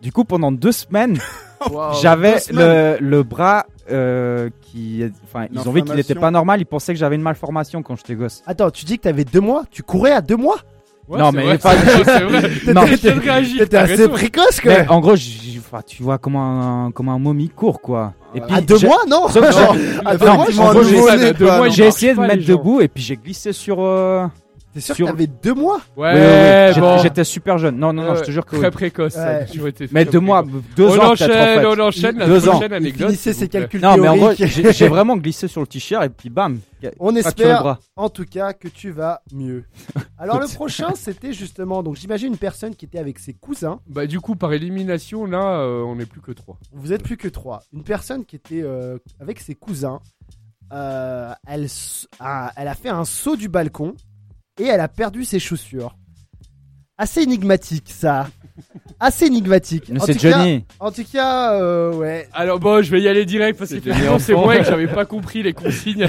[SPEAKER 4] Du coup, pendant deux semaines,
[SPEAKER 2] Wow.
[SPEAKER 4] j'avais le, le bras euh, qui. Enfin, ils ont vu qu'il était
[SPEAKER 5] inflammation.
[SPEAKER 4] pas normal. Ils pensaient que j'avais une malformation quand j'étais gosse.
[SPEAKER 3] Attends, tu dis que t'avais deux mois? Tu courais à deux mois?
[SPEAKER 2] Ouais,
[SPEAKER 4] Non, mais
[SPEAKER 2] vrai,
[SPEAKER 4] pas-. Non,
[SPEAKER 3] T'étais assez
[SPEAKER 2] raison.
[SPEAKER 3] précoce, quoi.
[SPEAKER 4] Mais en gros, tu vois comment un, comment un momie court, quoi. Et puis,
[SPEAKER 3] À deux mois, non?
[SPEAKER 4] Sauf que j'ai- Non,
[SPEAKER 5] non.
[SPEAKER 2] il
[SPEAKER 4] j'ai essayé de me mettre debout et puis j'ai glissé sur. euh,
[SPEAKER 3] T'es sûr
[SPEAKER 4] sur-
[SPEAKER 3] que t'avais deux mois?
[SPEAKER 2] Ouais, bon.
[SPEAKER 4] J'étais super jeune. Non, non, non, je te jure que.
[SPEAKER 2] Très précoce, ça,
[SPEAKER 3] Ouais.
[SPEAKER 2] toujours été
[SPEAKER 4] Mais
[SPEAKER 2] très
[SPEAKER 4] deux mois, deux
[SPEAKER 2] on
[SPEAKER 4] ans peut-être en
[SPEAKER 2] enchaîne,
[SPEAKER 4] fait.
[SPEAKER 2] on enchaîne la
[SPEAKER 4] Deux ans.
[SPEAKER 2] anecdote. s'il
[SPEAKER 3] ses calculs
[SPEAKER 4] Non, mais en gros, j'ai vraiment glissé sur le t-shirt et puis bam.
[SPEAKER 3] On espère en tout cas que tu vas mieux. Alors le prochain, c'était justement, donc j'imagine une personne qui était avec ses cousins.
[SPEAKER 2] Bah, du coup, par élimination, là, euh, on n'est plus que trois.
[SPEAKER 3] Vous êtes plus que trois. Une personne qui était euh, avec ses cousins. euh, elle, a, elle a fait un saut du balcon et elle a perdu ses chaussures. Assez énigmatique ça. Assez énigmatique.
[SPEAKER 4] Mais
[SPEAKER 3] En
[SPEAKER 4] C'est
[SPEAKER 3] tout cas-
[SPEAKER 4] Johnny.
[SPEAKER 3] En tout cas, euh, ouais.
[SPEAKER 2] Alors bon, je vais y aller direct parce
[SPEAKER 6] fini
[SPEAKER 2] c'est
[SPEAKER 6] enfant.
[SPEAKER 2] moi et que j'avais pas compris les consignes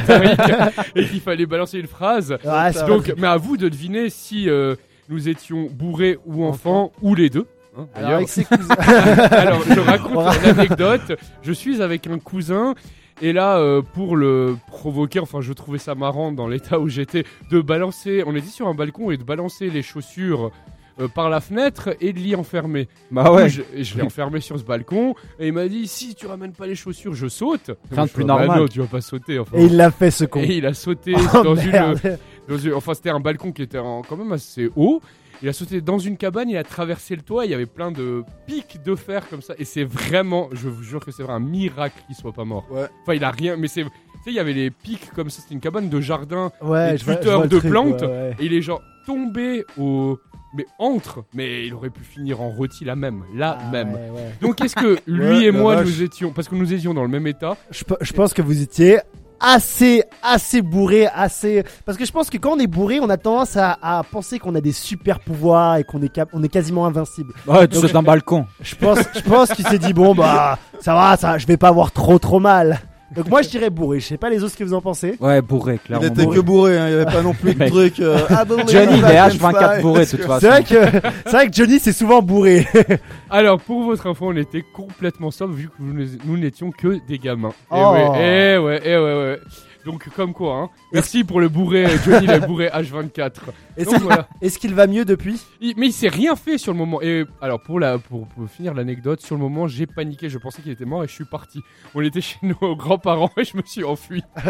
[SPEAKER 2] et qu'il fallait balancer une phrase.
[SPEAKER 3] Ouais, c'est
[SPEAKER 2] Donc, mais à vous de deviner si euh, nous étions bourrés ou enfants ou les deux. hein,
[SPEAKER 3] Alors,
[SPEAKER 2] d'ailleurs.
[SPEAKER 3] avec ses cousins.
[SPEAKER 2] Alors, je raconte
[SPEAKER 3] On ra-
[SPEAKER 2] l'anecdote. Je suis avec un cousin. Et là, euh, pour le provoquer, enfin, je trouvais ça marrant dans l'état où j'étais, de balancer. On était sur un balcon et de balancer les chaussures euh, par la fenêtre et de l'y enfermer.
[SPEAKER 4] Bah ouais.
[SPEAKER 2] je, et je l'ai enfermé sur ce balcon et il m'a dit si tu ramènes pas les chaussures, je saute.
[SPEAKER 4] Rien de plus
[SPEAKER 2] bah
[SPEAKER 4] normal.
[SPEAKER 2] non, tu vas pas sauter. Enfin.
[SPEAKER 3] Et il l'a fait ce con.
[SPEAKER 2] Et il a sauté
[SPEAKER 3] Oh,
[SPEAKER 2] dans, une,
[SPEAKER 3] merde.
[SPEAKER 2] dans une- Enfin, c'était un balcon qui était en- quand même assez haut. Il a sauté dans une cabane, il a traversé le toit, il y avait plein de pics de fer comme ça. Et c'est vraiment, je vous jure que c'est vrai, un miracle qu'il soit pas mort.
[SPEAKER 5] Ouais.
[SPEAKER 2] Enfin, il a rien, mais c'est. Tu sais, il y avait les pics comme ça, c'était une cabane de jardin.
[SPEAKER 3] Ouais,
[SPEAKER 2] des tuteurs de
[SPEAKER 3] truc,
[SPEAKER 2] plantes.
[SPEAKER 3] ouais.
[SPEAKER 2] Et il est genre tombé au. Mais entre, mais il aurait pu finir en rôti là même, là
[SPEAKER 3] Ah,
[SPEAKER 2] même. Donc est-ce que lui et moi nous étions, parce que nous étions dans le même état,
[SPEAKER 3] je pense que vous étiez assez, assez bourré, assez. Parce que je pense que quand on est bourré, on a tendance à, à penser qu'on a des super pouvoirs et qu'on est, cap- on est quasiment invincible.
[SPEAKER 4] Ouais, tu sautes d'un balcon.
[SPEAKER 3] Je pense, je pense qu'il s'est dit bon bah ça va, ça, je vais pas avoir trop trop mal. Donc moi je dirais bourré. Je sais pas les autres ce que vous en pensez.
[SPEAKER 4] Ouais, bourré,
[SPEAKER 5] Il
[SPEAKER 4] clairement.
[SPEAKER 5] était
[SPEAKER 4] bourré.
[SPEAKER 5] que bourré, hein, il y avait pas non plus de truc. euh, ah, bon,
[SPEAKER 4] Johnny, il est
[SPEAKER 5] and
[SPEAKER 4] H24
[SPEAKER 5] fly.
[SPEAKER 4] bourré, de toute façon.
[SPEAKER 3] C'est vrai que c'est vrai que Johnny c'est souvent bourré.
[SPEAKER 2] Alors, pour votre info, on était complètement sobre vu que nous, nous n'étions que des gamins.
[SPEAKER 3] Oh.
[SPEAKER 2] Et ouais, et ouais, et ouais, ouais. Donc, comme quoi, hein. Merci pour le bourré, Johnny le bourré H24.
[SPEAKER 3] Est-ce
[SPEAKER 2] voilà.
[SPEAKER 3] qu'il va mieux depuis?
[SPEAKER 2] Il- mais il s'est rien fait sur le moment. Et alors, pour, la, pour, pour finir l'anecdote, sur le moment, j'ai paniqué. Je pensais qu'il était mort et je suis parti. On était chez nos grands-parents et je me suis enfui.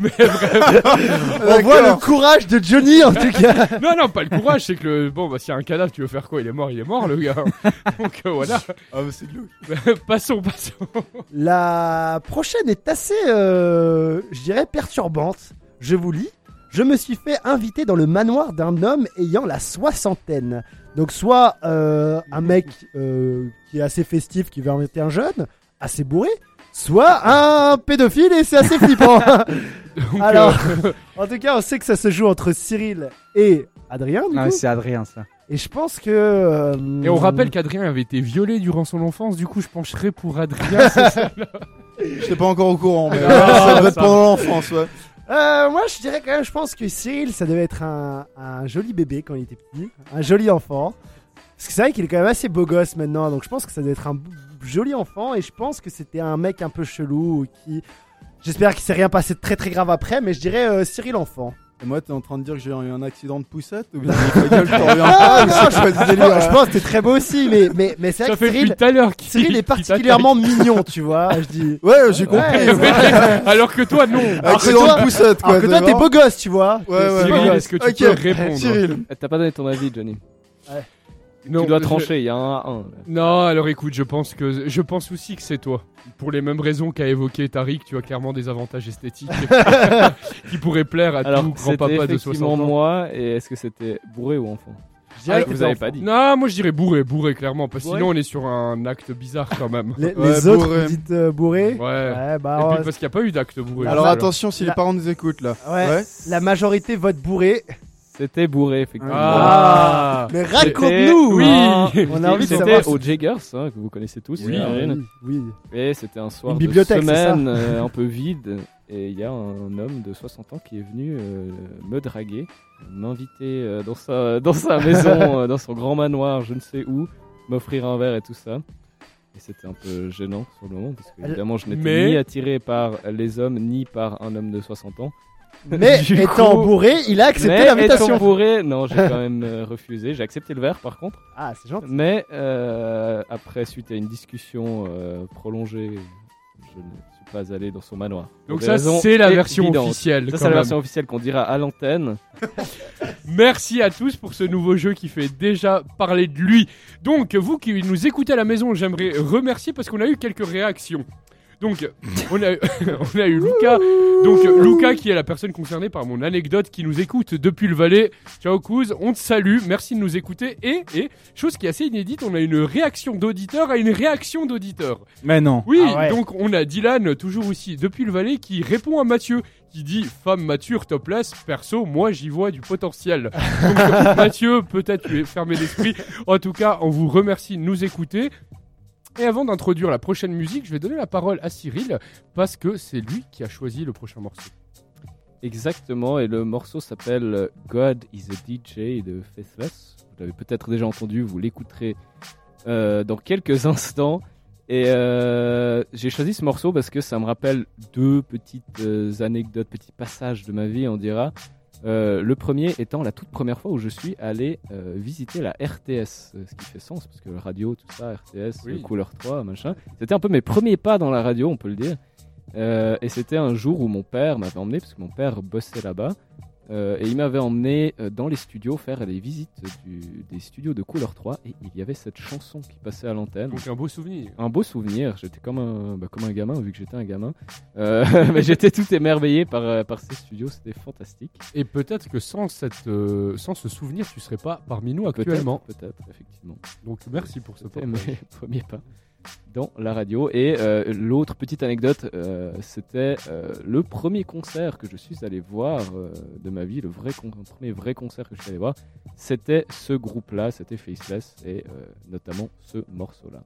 [SPEAKER 2] mais vraiment.
[SPEAKER 3] On voit le courage de Johnny en tout cas.
[SPEAKER 2] Non, non, pas le courage. C'est que, le- bon, bah, s'il y a un cadavre, tu veux faire quoi? Il est mort, il est mort, le gars. Donc, euh, voilà.
[SPEAKER 5] Ah, mais c'est glauque.
[SPEAKER 2] passons, passons.
[SPEAKER 3] La prochaine est assez, euh, je dirais, perturbante. Je vous lis. Je me suis fait inviter dans le manoir d'un homme ayant la soixantaine. Donc soit euh, un mec euh, qui est assez festif, qui veut inviter un jeune, assez bourré, soit un pédophile et c'est assez flippant. Alors,
[SPEAKER 2] euh,
[SPEAKER 3] en tout cas, on sait que ça se joue entre Cyril et Adrien, du
[SPEAKER 4] Ah, c'est Adrien, ça.
[SPEAKER 3] Et je pense que... euh,
[SPEAKER 2] Et on rappelle qu'Adrien avait été violé durant son enfance, du coup je pencherai pour Adrien. c'est ça
[SPEAKER 5] J'étais pas encore au courant, mais
[SPEAKER 2] Ah,
[SPEAKER 5] ça devait être pendant l'enfance, ouais.
[SPEAKER 3] Euh, moi, je dirais quand même, je pense que Cyril, ça devait être un, joli bébé quand il était petit, un joli enfant. Parce que c'est vrai qu'il est quand même assez beau gosse maintenant, donc je pense que ça devait être un joli enfant, et je pense que c'était un mec un peu chelou qui... J'espère qu'il s'est rien passé de très très grave après, mais je dirais euh, Cyril enfant.
[SPEAKER 5] Et moi, t'es en train de dire que j'ai eu un accident de poussette ou bien ta gueule, je t'en reviens
[SPEAKER 3] Ah
[SPEAKER 5] pas,
[SPEAKER 3] non,
[SPEAKER 5] c'est quoi ce
[SPEAKER 3] je,
[SPEAKER 5] délire,
[SPEAKER 3] je
[SPEAKER 5] là
[SPEAKER 3] pense que t'es très beau aussi, mais, mais, mais c'est
[SPEAKER 2] Ça
[SPEAKER 3] vrai que
[SPEAKER 2] fait depuis
[SPEAKER 3] Cyril,
[SPEAKER 2] tout à l'heure qu'il
[SPEAKER 3] Cyril est
[SPEAKER 2] qu'il
[SPEAKER 3] particulièrement mignon, tu vois, je dis.
[SPEAKER 5] Ouais, j'ai compris.
[SPEAKER 3] Ouais,
[SPEAKER 2] t'attaque.
[SPEAKER 3] ouais.
[SPEAKER 2] Alors que toi non.
[SPEAKER 3] Alors que
[SPEAKER 5] Accident
[SPEAKER 3] toi-
[SPEAKER 5] de poussette, quoi.
[SPEAKER 3] Alors que toi, t'es beau gosse, tu vois.
[SPEAKER 5] Ouais, ouais,
[SPEAKER 2] Cyril,
[SPEAKER 5] ouais.
[SPEAKER 2] est-ce que tu
[SPEAKER 5] Ok,
[SPEAKER 2] peux répondre
[SPEAKER 5] Cyril.
[SPEAKER 6] Eh, T'as pas donné ton avis, Johnny.
[SPEAKER 2] Non,
[SPEAKER 6] tu dois
[SPEAKER 2] je-
[SPEAKER 6] trancher, il y a un à un.
[SPEAKER 2] Non, alors écoute, je pense que je pense aussi que c'est toi. Pour les mêmes raisons qu'a évoqué Tariq, tu as clairement des avantages esthétiques qui pourraient plaire à
[SPEAKER 6] Alors,
[SPEAKER 2] tout grand-papa de 60
[SPEAKER 6] effectivement
[SPEAKER 2] ans.
[SPEAKER 6] moi, et est-ce que c'était bourré ou enfant?
[SPEAKER 3] Je dirais
[SPEAKER 6] Ah,
[SPEAKER 3] que
[SPEAKER 6] Vous avez pas dit.
[SPEAKER 2] Non, moi je dirais bourré, bourré clairement, parce que sinon on est sur un acte bizarre quand même.
[SPEAKER 3] Les,
[SPEAKER 5] Ouais,
[SPEAKER 3] les autres,
[SPEAKER 5] bourré.
[SPEAKER 3] vous dites euh, bourré?
[SPEAKER 2] Ouais.
[SPEAKER 3] Ouais, bah,
[SPEAKER 2] Et puis
[SPEAKER 3] ouais,
[SPEAKER 2] parce qu'il n'y a pas eu d'acte bourré.
[SPEAKER 5] Alors attention si
[SPEAKER 3] la-
[SPEAKER 5] les parents nous écoutent là.
[SPEAKER 3] ouais, la majorité vote bourré.
[SPEAKER 6] C'était bourré, effectivement.
[SPEAKER 2] Ah,
[SPEAKER 3] Mais
[SPEAKER 6] C'était-
[SPEAKER 3] raconte-nous
[SPEAKER 2] Oui.
[SPEAKER 6] Ah,
[SPEAKER 3] On a envie de
[SPEAKER 6] C'était au Jaggers, hein, que vous connaissez tous,
[SPEAKER 2] Oui,
[SPEAKER 6] j'imagine.
[SPEAKER 3] oui, oui.
[SPEAKER 6] Et c'était un soir
[SPEAKER 3] Une bibliothèque,
[SPEAKER 6] de semaine euh, un peu vide. Et il y a un homme de 60 ans qui est venu euh, me draguer, m'inviter euh, dans, sa, dans sa maison, euh, dans son grand manoir, je ne sais où, m'offrir un verre et tout ça. Et c'était un peu gênant sur le moment, parce que évidemment je n'étais
[SPEAKER 2] Mais-
[SPEAKER 6] ni attiré par les hommes, ni par un homme de 60 ans.
[SPEAKER 3] Mais
[SPEAKER 6] Du
[SPEAKER 3] étant
[SPEAKER 6] coup-
[SPEAKER 3] bourré, il a accepté
[SPEAKER 6] Mais étant
[SPEAKER 3] l'invitation.
[SPEAKER 6] bourré, non, j'ai quand même euh, refusé. J'ai accepté le verre par contre.
[SPEAKER 3] Ah, c'est gentil.
[SPEAKER 6] Mais euh, après, suite à une discussion euh, prolongée, je ne suis pas allé dans son manoir.
[SPEAKER 2] Donc ça c'est la version officielle.
[SPEAKER 6] Ça, c'est la version officielle qu'on dira à l'antenne.
[SPEAKER 2] Merci à tous pour ce nouveau jeu qui fait déjà parler de lui. Donc, vous qui nous écoutez à la maison, j'aimerais remercier parce qu'on a eu quelques réactions. Donc, on a, on a eu Lucas. Donc, Lucas qui est la personne concernée par mon anecdote qui nous écoute depuis le Valais. Ciao Kouz, on te salue, merci de nous écouter. Et, et, chose qui est assez inédite, on a une réaction d'auditeur à une réaction d'auditeur.
[SPEAKER 4] Mais non.
[SPEAKER 2] Oui,
[SPEAKER 3] Ah ouais.
[SPEAKER 2] donc on a Dylan, toujours aussi depuis le Valais, qui répond à Mathieu, qui dit Femme mature, topless, perso, moi j'y vois du potentiel. Donc Mathieu, peut-être tu es fermé d'esprit. En tout cas, on vous remercie de nous écouter. Et avant d'introduire la prochaine musique, je vais donner la parole à Cyril, parce que c'est lui qui a choisi le prochain morceau.
[SPEAKER 6] Exactement, et le morceau s'appelle God is a DJ de Faithless. Vous l'avez peut-être déjà entendu, vous l'écouterez euh, dans quelques instants. Et euh, j'ai choisi ce morceau parce que ça me rappelle deux petites euh, anecdotes, petits passages de ma vie, on dira. Euh, le premier étant la toute première fois où je suis allé euh, visiter la RTS, euh, ce qui fait sens parce que la radio, tout ça, RTS,
[SPEAKER 2] Oui.
[SPEAKER 6] couleur 3, machin. C'était un peu mes premiers pas dans la radio, on peut le dire. Euh, et c'était un jour où mon père m'avait emmené, parce que mon père bossait là-bas, euh, et il m'avait emmené euh, dans les studios faire les visites du- des studios de Couleur 3, et il y avait cette chanson qui passait à l'antenne.
[SPEAKER 2] Donc un beau souvenir.
[SPEAKER 6] Un beau souvenir, j'étais comme un, bah, comme un gamin, vu que j'étais un gamin. Euh, mais j'étais tout émerveillé par, par ces studios, c'était fantastique.
[SPEAKER 2] Et peut-être que sans, cette, euh, sans ce souvenir, tu serais pas parmi nous actuellement.
[SPEAKER 6] Peut-être, effectivement.
[SPEAKER 2] Donc merci pour ce
[SPEAKER 6] mes premiers pas dans la radio. Et euh, l'autre petite anecdote, euh, c'était euh, le premier concert que je suis allé voir de ma vie, le vrai premier vrai concert que je suis allé voir, c'était ce groupe-là, c'était Faceless, et notamment ce morceau-là.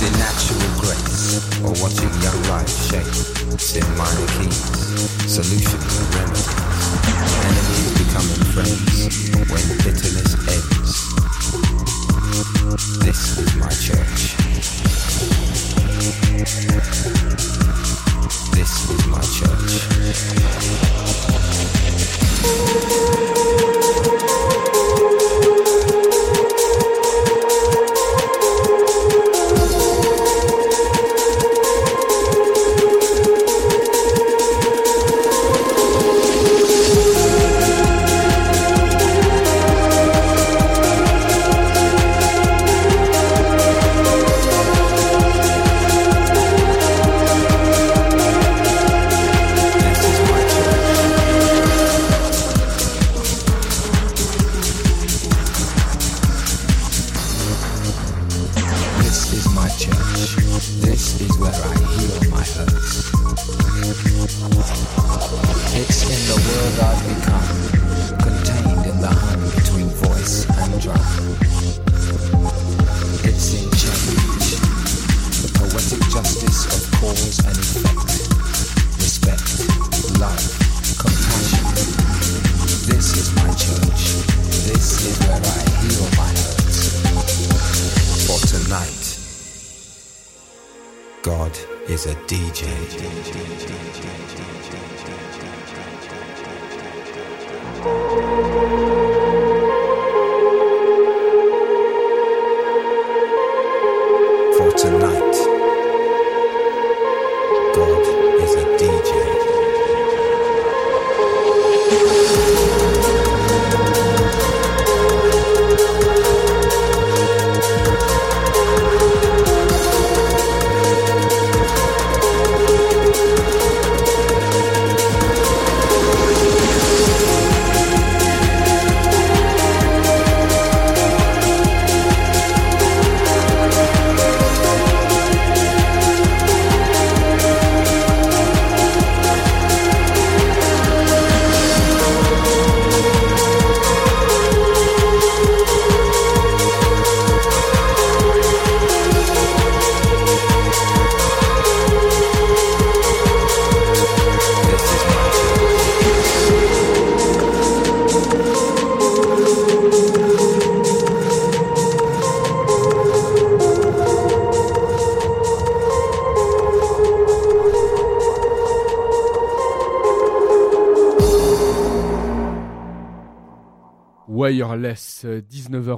[SPEAKER 8] It's in natural grace, or watching young life shape. In minor keys, solutions and remedies. Enemies becoming friends when bitterness ends. This is my church. This is my church.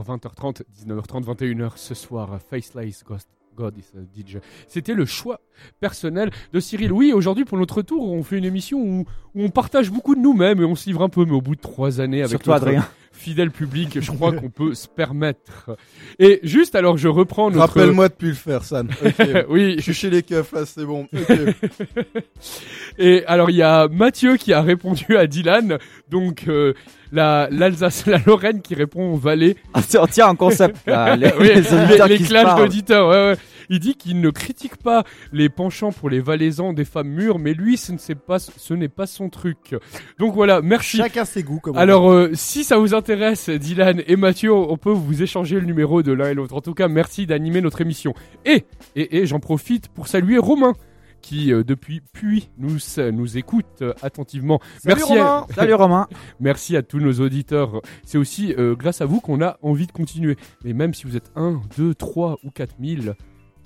[SPEAKER 2] 19h, 20h30, 19h30, 21h ce soir, euh, Faceless Ghost. God is a DJ. C'était le choix personnel de Cyril. Oui, aujourd'hui pour notre tour, on fait une émission où, où on partage beaucoup de nous-mêmes et on se livre un peu, mais au bout de trois années avec
[SPEAKER 4] Surtout
[SPEAKER 2] notre
[SPEAKER 4] Adrien.
[SPEAKER 2] fidèle public, je crois qu'on peut se permettre. Et juste alors, je reprends notre.
[SPEAKER 5] Rappelle-moi de plus le faire, San.
[SPEAKER 2] Oui,
[SPEAKER 5] Je suis chez les keufs, là, c'est bon.
[SPEAKER 2] Et alors il y a Mathieu qui a répondu à Dylan, donc euh, la l'Alsace, la Lorraine qui répond au Valais.
[SPEAKER 4] Ah, tiens, tiens, un concept. là, les,
[SPEAKER 2] Oui,
[SPEAKER 4] les auditeurs
[SPEAKER 2] les clashs d'auditeurs. Ouais, ouais. Il dit qu'il ne critique pas les penchants pour les valaisans des femmes mûres, mais lui ce ne c'est pas ce n'est pas son truc. Donc voilà, merci.
[SPEAKER 3] Chacun ses goûts, comme
[SPEAKER 2] Alors, euh, si ça vous intéresse, Dylan et Mathieu, on peut vous échanger le numéro de l'un et l'autre. En tout cas, merci d'animer notre émission. Et, et, et j'en profite pour saluer Romain, qui euh, depuis puis nous, nous écoute euh, attentivement.
[SPEAKER 3] Salut,
[SPEAKER 2] merci,
[SPEAKER 3] Romain.
[SPEAKER 2] À,
[SPEAKER 4] Salut Romain.
[SPEAKER 2] merci à tous nos auditeurs. C'est aussi euh, grâce à vous qu'on a envie de continuer. Mais même si vous êtes 1, 2, 3 ou 4000,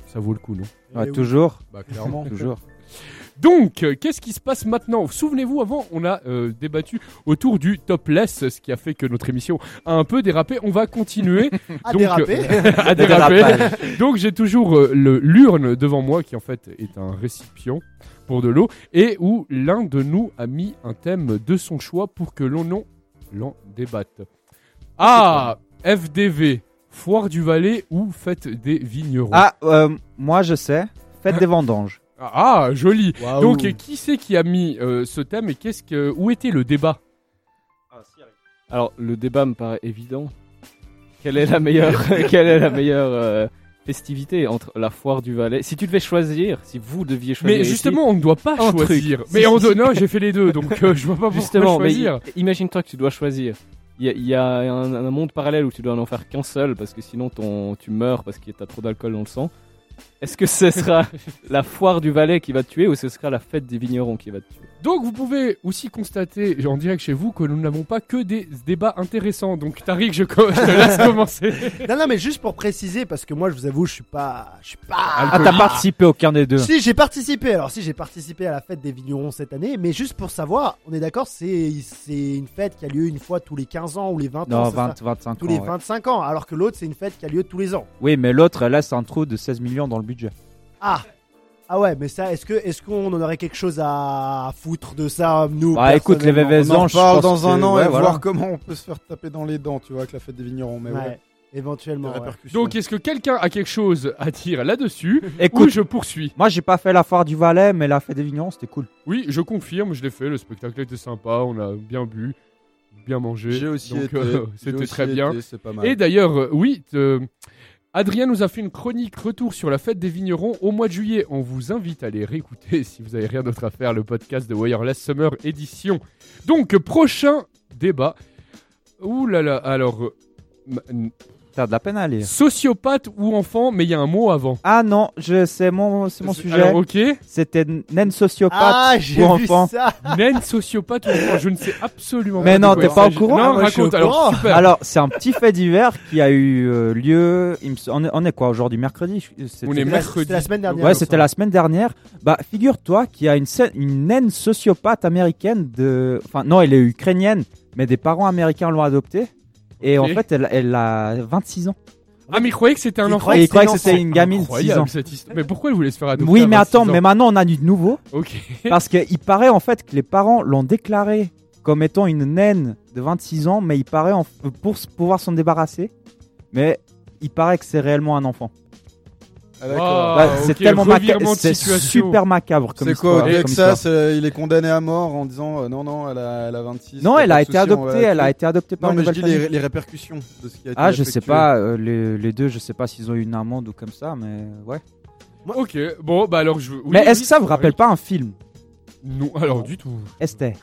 [SPEAKER 2] ça vaut le coup, non?
[SPEAKER 3] Oui.
[SPEAKER 4] toujours,
[SPEAKER 5] bah, clairement.
[SPEAKER 4] toujours.
[SPEAKER 2] Donc, euh, qu'est-ce qui se passe maintenant? Souvenez-vous, avant, on a euh, débattu autour du topless, ce qui a fait que notre émission a un peu dérapé. On va continuer
[SPEAKER 3] À
[SPEAKER 2] Donc,
[SPEAKER 3] déraper.
[SPEAKER 2] à. Donc, j'ai toujours euh, le l'urne devant moi, qui en fait est un récipient pour de l'eau, et où l'un de nous a mis un thème de son choix pour que l'on en- l'en débatte. Ah FDV, Foire du Valais ou Fête des Vignerons?
[SPEAKER 4] Ah, euh, moi je sais. Faites des vendanges.
[SPEAKER 2] Ah, joli
[SPEAKER 3] Waouh.
[SPEAKER 2] Donc, qui c'est qui a mis euh, ce thème et qu'est-ce que où était le débat?
[SPEAKER 6] Alors, le débat me paraît évident. Quelle est la meilleure, quelle est la meilleure euh, festivité entre la foire du Valais? Si tu devais choisir, si vous deviez choisir.
[SPEAKER 2] Mais
[SPEAKER 6] ici-
[SPEAKER 2] justement, on ne doit pas
[SPEAKER 6] un truc.
[SPEAKER 2] choisir.
[SPEAKER 6] Si,
[SPEAKER 2] Mais
[SPEAKER 6] si,
[SPEAKER 2] en
[SPEAKER 6] si.
[SPEAKER 2] donnant, j'ai fait les deux, donc euh, je vois pas pourquoi
[SPEAKER 6] Justement, mais
[SPEAKER 2] choisir.
[SPEAKER 6] i- imagine-toi que tu dois choisir. Il y a, il y a un, un monde parallèle où tu dois n'en faire qu'un seul parce que sinon ton, tu meurs parce que t'as trop d'alcool dans le sang. Est-ce que ce sera la foire du Valais qui va te tuer ou ce sera la fête des vignerons qui va te tuer?
[SPEAKER 2] Donc vous pouvez aussi constater en direct chez vous que nous n'avons pas que des débats intéressants. Donc Tariq, je, co- je te laisse commencer.
[SPEAKER 3] Non, non, mais juste pour préciser, parce que moi, je vous avoue, je suis pas, je suis pas.
[SPEAKER 4] Ah, t'as participé à aucun des deux.
[SPEAKER 3] Si j'ai participé, alors si j'ai participé à la fête des vignerons cette année, mais juste pour savoir, on est d'accord, c'est c'est une fête qui a lieu une fois tous les 15 ans ou les 20 ans,
[SPEAKER 4] Non,
[SPEAKER 3] c'est ça
[SPEAKER 4] 20, 25
[SPEAKER 3] tous
[SPEAKER 4] ans.
[SPEAKER 3] les
[SPEAKER 4] ouais.
[SPEAKER 3] 25 ans, alors que l'autre c'est une fête qui a lieu tous les ans.
[SPEAKER 4] Oui, mais l'autre elle laisse un trou de 16 millions dans le budget.
[SPEAKER 3] Ah ah ouais, mais ça, est-ce que est-ce qu'on en aurait quelque chose à foutre de ça, nous
[SPEAKER 4] Bah écoute, les
[SPEAKER 3] personnellement
[SPEAKER 4] VVS
[SPEAKER 5] On en
[SPEAKER 4] ans, je
[SPEAKER 5] parle dans un an
[SPEAKER 4] ouais,
[SPEAKER 5] et
[SPEAKER 4] voilà.
[SPEAKER 5] voir comment on peut se faire taper dans les dents, tu vois, avec la fête des vignerons. Mais ouais,
[SPEAKER 3] Ouais, éventuellement. ouais.
[SPEAKER 2] Donc est-ce que quelqu'un a quelque chose à dire là-dessus ou
[SPEAKER 4] Écoute,
[SPEAKER 2] je poursuis?
[SPEAKER 4] moi j'ai pas fait la foire du Valais, mais la fête des vignerons c'était cool.
[SPEAKER 2] Oui, je confirme, je l'ai fait. Le spectacle était sympa, on a bien bu, bien mangé.
[SPEAKER 5] j'ai aussi
[SPEAKER 2] Donc,
[SPEAKER 5] été.
[SPEAKER 2] euh,
[SPEAKER 5] j'ai
[SPEAKER 2] C'était
[SPEAKER 5] aussi
[SPEAKER 2] très bien.
[SPEAKER 5] été, pas mal.
[SPEAKER 2] Et d'ailleurs, euh, oui, euh, Adrien nous a fait une chronique retour sur la fête des vignerons au mois de juillet. On vous invite à aller réécouter si vous avez rien d'autre à faire, le podcast de Wireless Summer Edition. Donc, prochain débat. Ouh là là, alors. Euh,
[SPEAKER 4] T'as de la peine à lire.
[SPEAKER 2] Sociopathe ou enfant, mais il y a un mot avant.
[SPEAKER 4] Ah non, je c'est mon c'est mon sujet.
[SPEAKER 2] Alors, ok.
[SPEAKER 4] C'était naine sociopathe
[SPEAKER 3] Ah, j'ai
[SPEAKER 4] ou
[SPEAKER 3] vu
[SPEAKER 4] enfant.
[SPEAKER 3] ça.
[SPEAKER 2] Naine, sociopathe ou enfant, je ne sais absolument
[SPEAKER 4] Mais
[SPEAKER 2] pas. de
[SPEAKER 4] non, t'es pas au courant
[SPEAKER 2] Non,
[SPEAKER 3] moi,
[SPEAKER 2] raconte alors, super.
[SPEAKER 4] Alors, c'est un petit fait divers qui a eu euh, lieu. il me s- on, est, on est quoi aujourd'hui Mercredi? C'était-
[SPEAKER 2] On est mercredi.
[SPEAKER 3] C'était la semaine dernière.
[SPEAKER 4] Ouais, c'était la semaine dernière. Bah, figure-toi qu'il y a une, une naine sociopathe américaine de. Enfin, non, elle est ukrainienne, mais des parents américains l'ont adoptée. Et en fait, elle, elle a 26 ans.
[SPEAKER 2] Ah, mais il croyait que c'était un enfant.
[SPEAKER 4] Et il croyait que c'était
[SPEAKER 3] un
[SPEAKER 4] une gamine de 6
[SPEAKER 2] Incroyable
[SPEAKER 4] ans.
[SPEAKER 2] cette histoire. Mais pourquoi il voulait se faire adopter
[SPEAKER 4] Oui, mais
[SPEAKER 2] 26
[SPEAKER 4] attends, mais maintenant on a du nouveau.
[SPEAKER 2] Ok.
[SPEAKER 4] Parce qu'il paraît en fait que les parents l'ont déclaré comme étant une naine de 26 ans, mais il paraît en- pour pouvoir s'en débarrasser. Mais il paraît que c'est réellement un enfant.
[SPEAKER 5] Ah, d'accord.
[SPEAKER 2] Ah,
[SPEAKER 4] Bah, c'est
[SPEAKER 2] ok,
[SPEAKER 4] tellement macabre, c'est super macabre comme
[SPEAKER 5] C'est quoi, au Texas, euh, il est condamné à mort en disant euh, non, non, elle a, elle a 26.
[SPEAKER 4] Non, elle a été adoptée, elle a été adoptée par
[SPEAKER 5] Non, mais je dis les, les répercussions de ce qui a été
[SPEAKER 4] Ah, je sais pas, euh, les, les deux, je sais pas s'ils ont eu une amende ou comme ça, mais ouais.
[SPEAKER 2] Ok, bon, bah alors je. oui,
[SPEAKER 4] mais est-ce
[SPEAKER 2] oui,
[SPEAKER 4] que ça vous rappelle pas un film?
[SPEAKER 2] Non, alors du tout.
[SPEAKER 4] Esther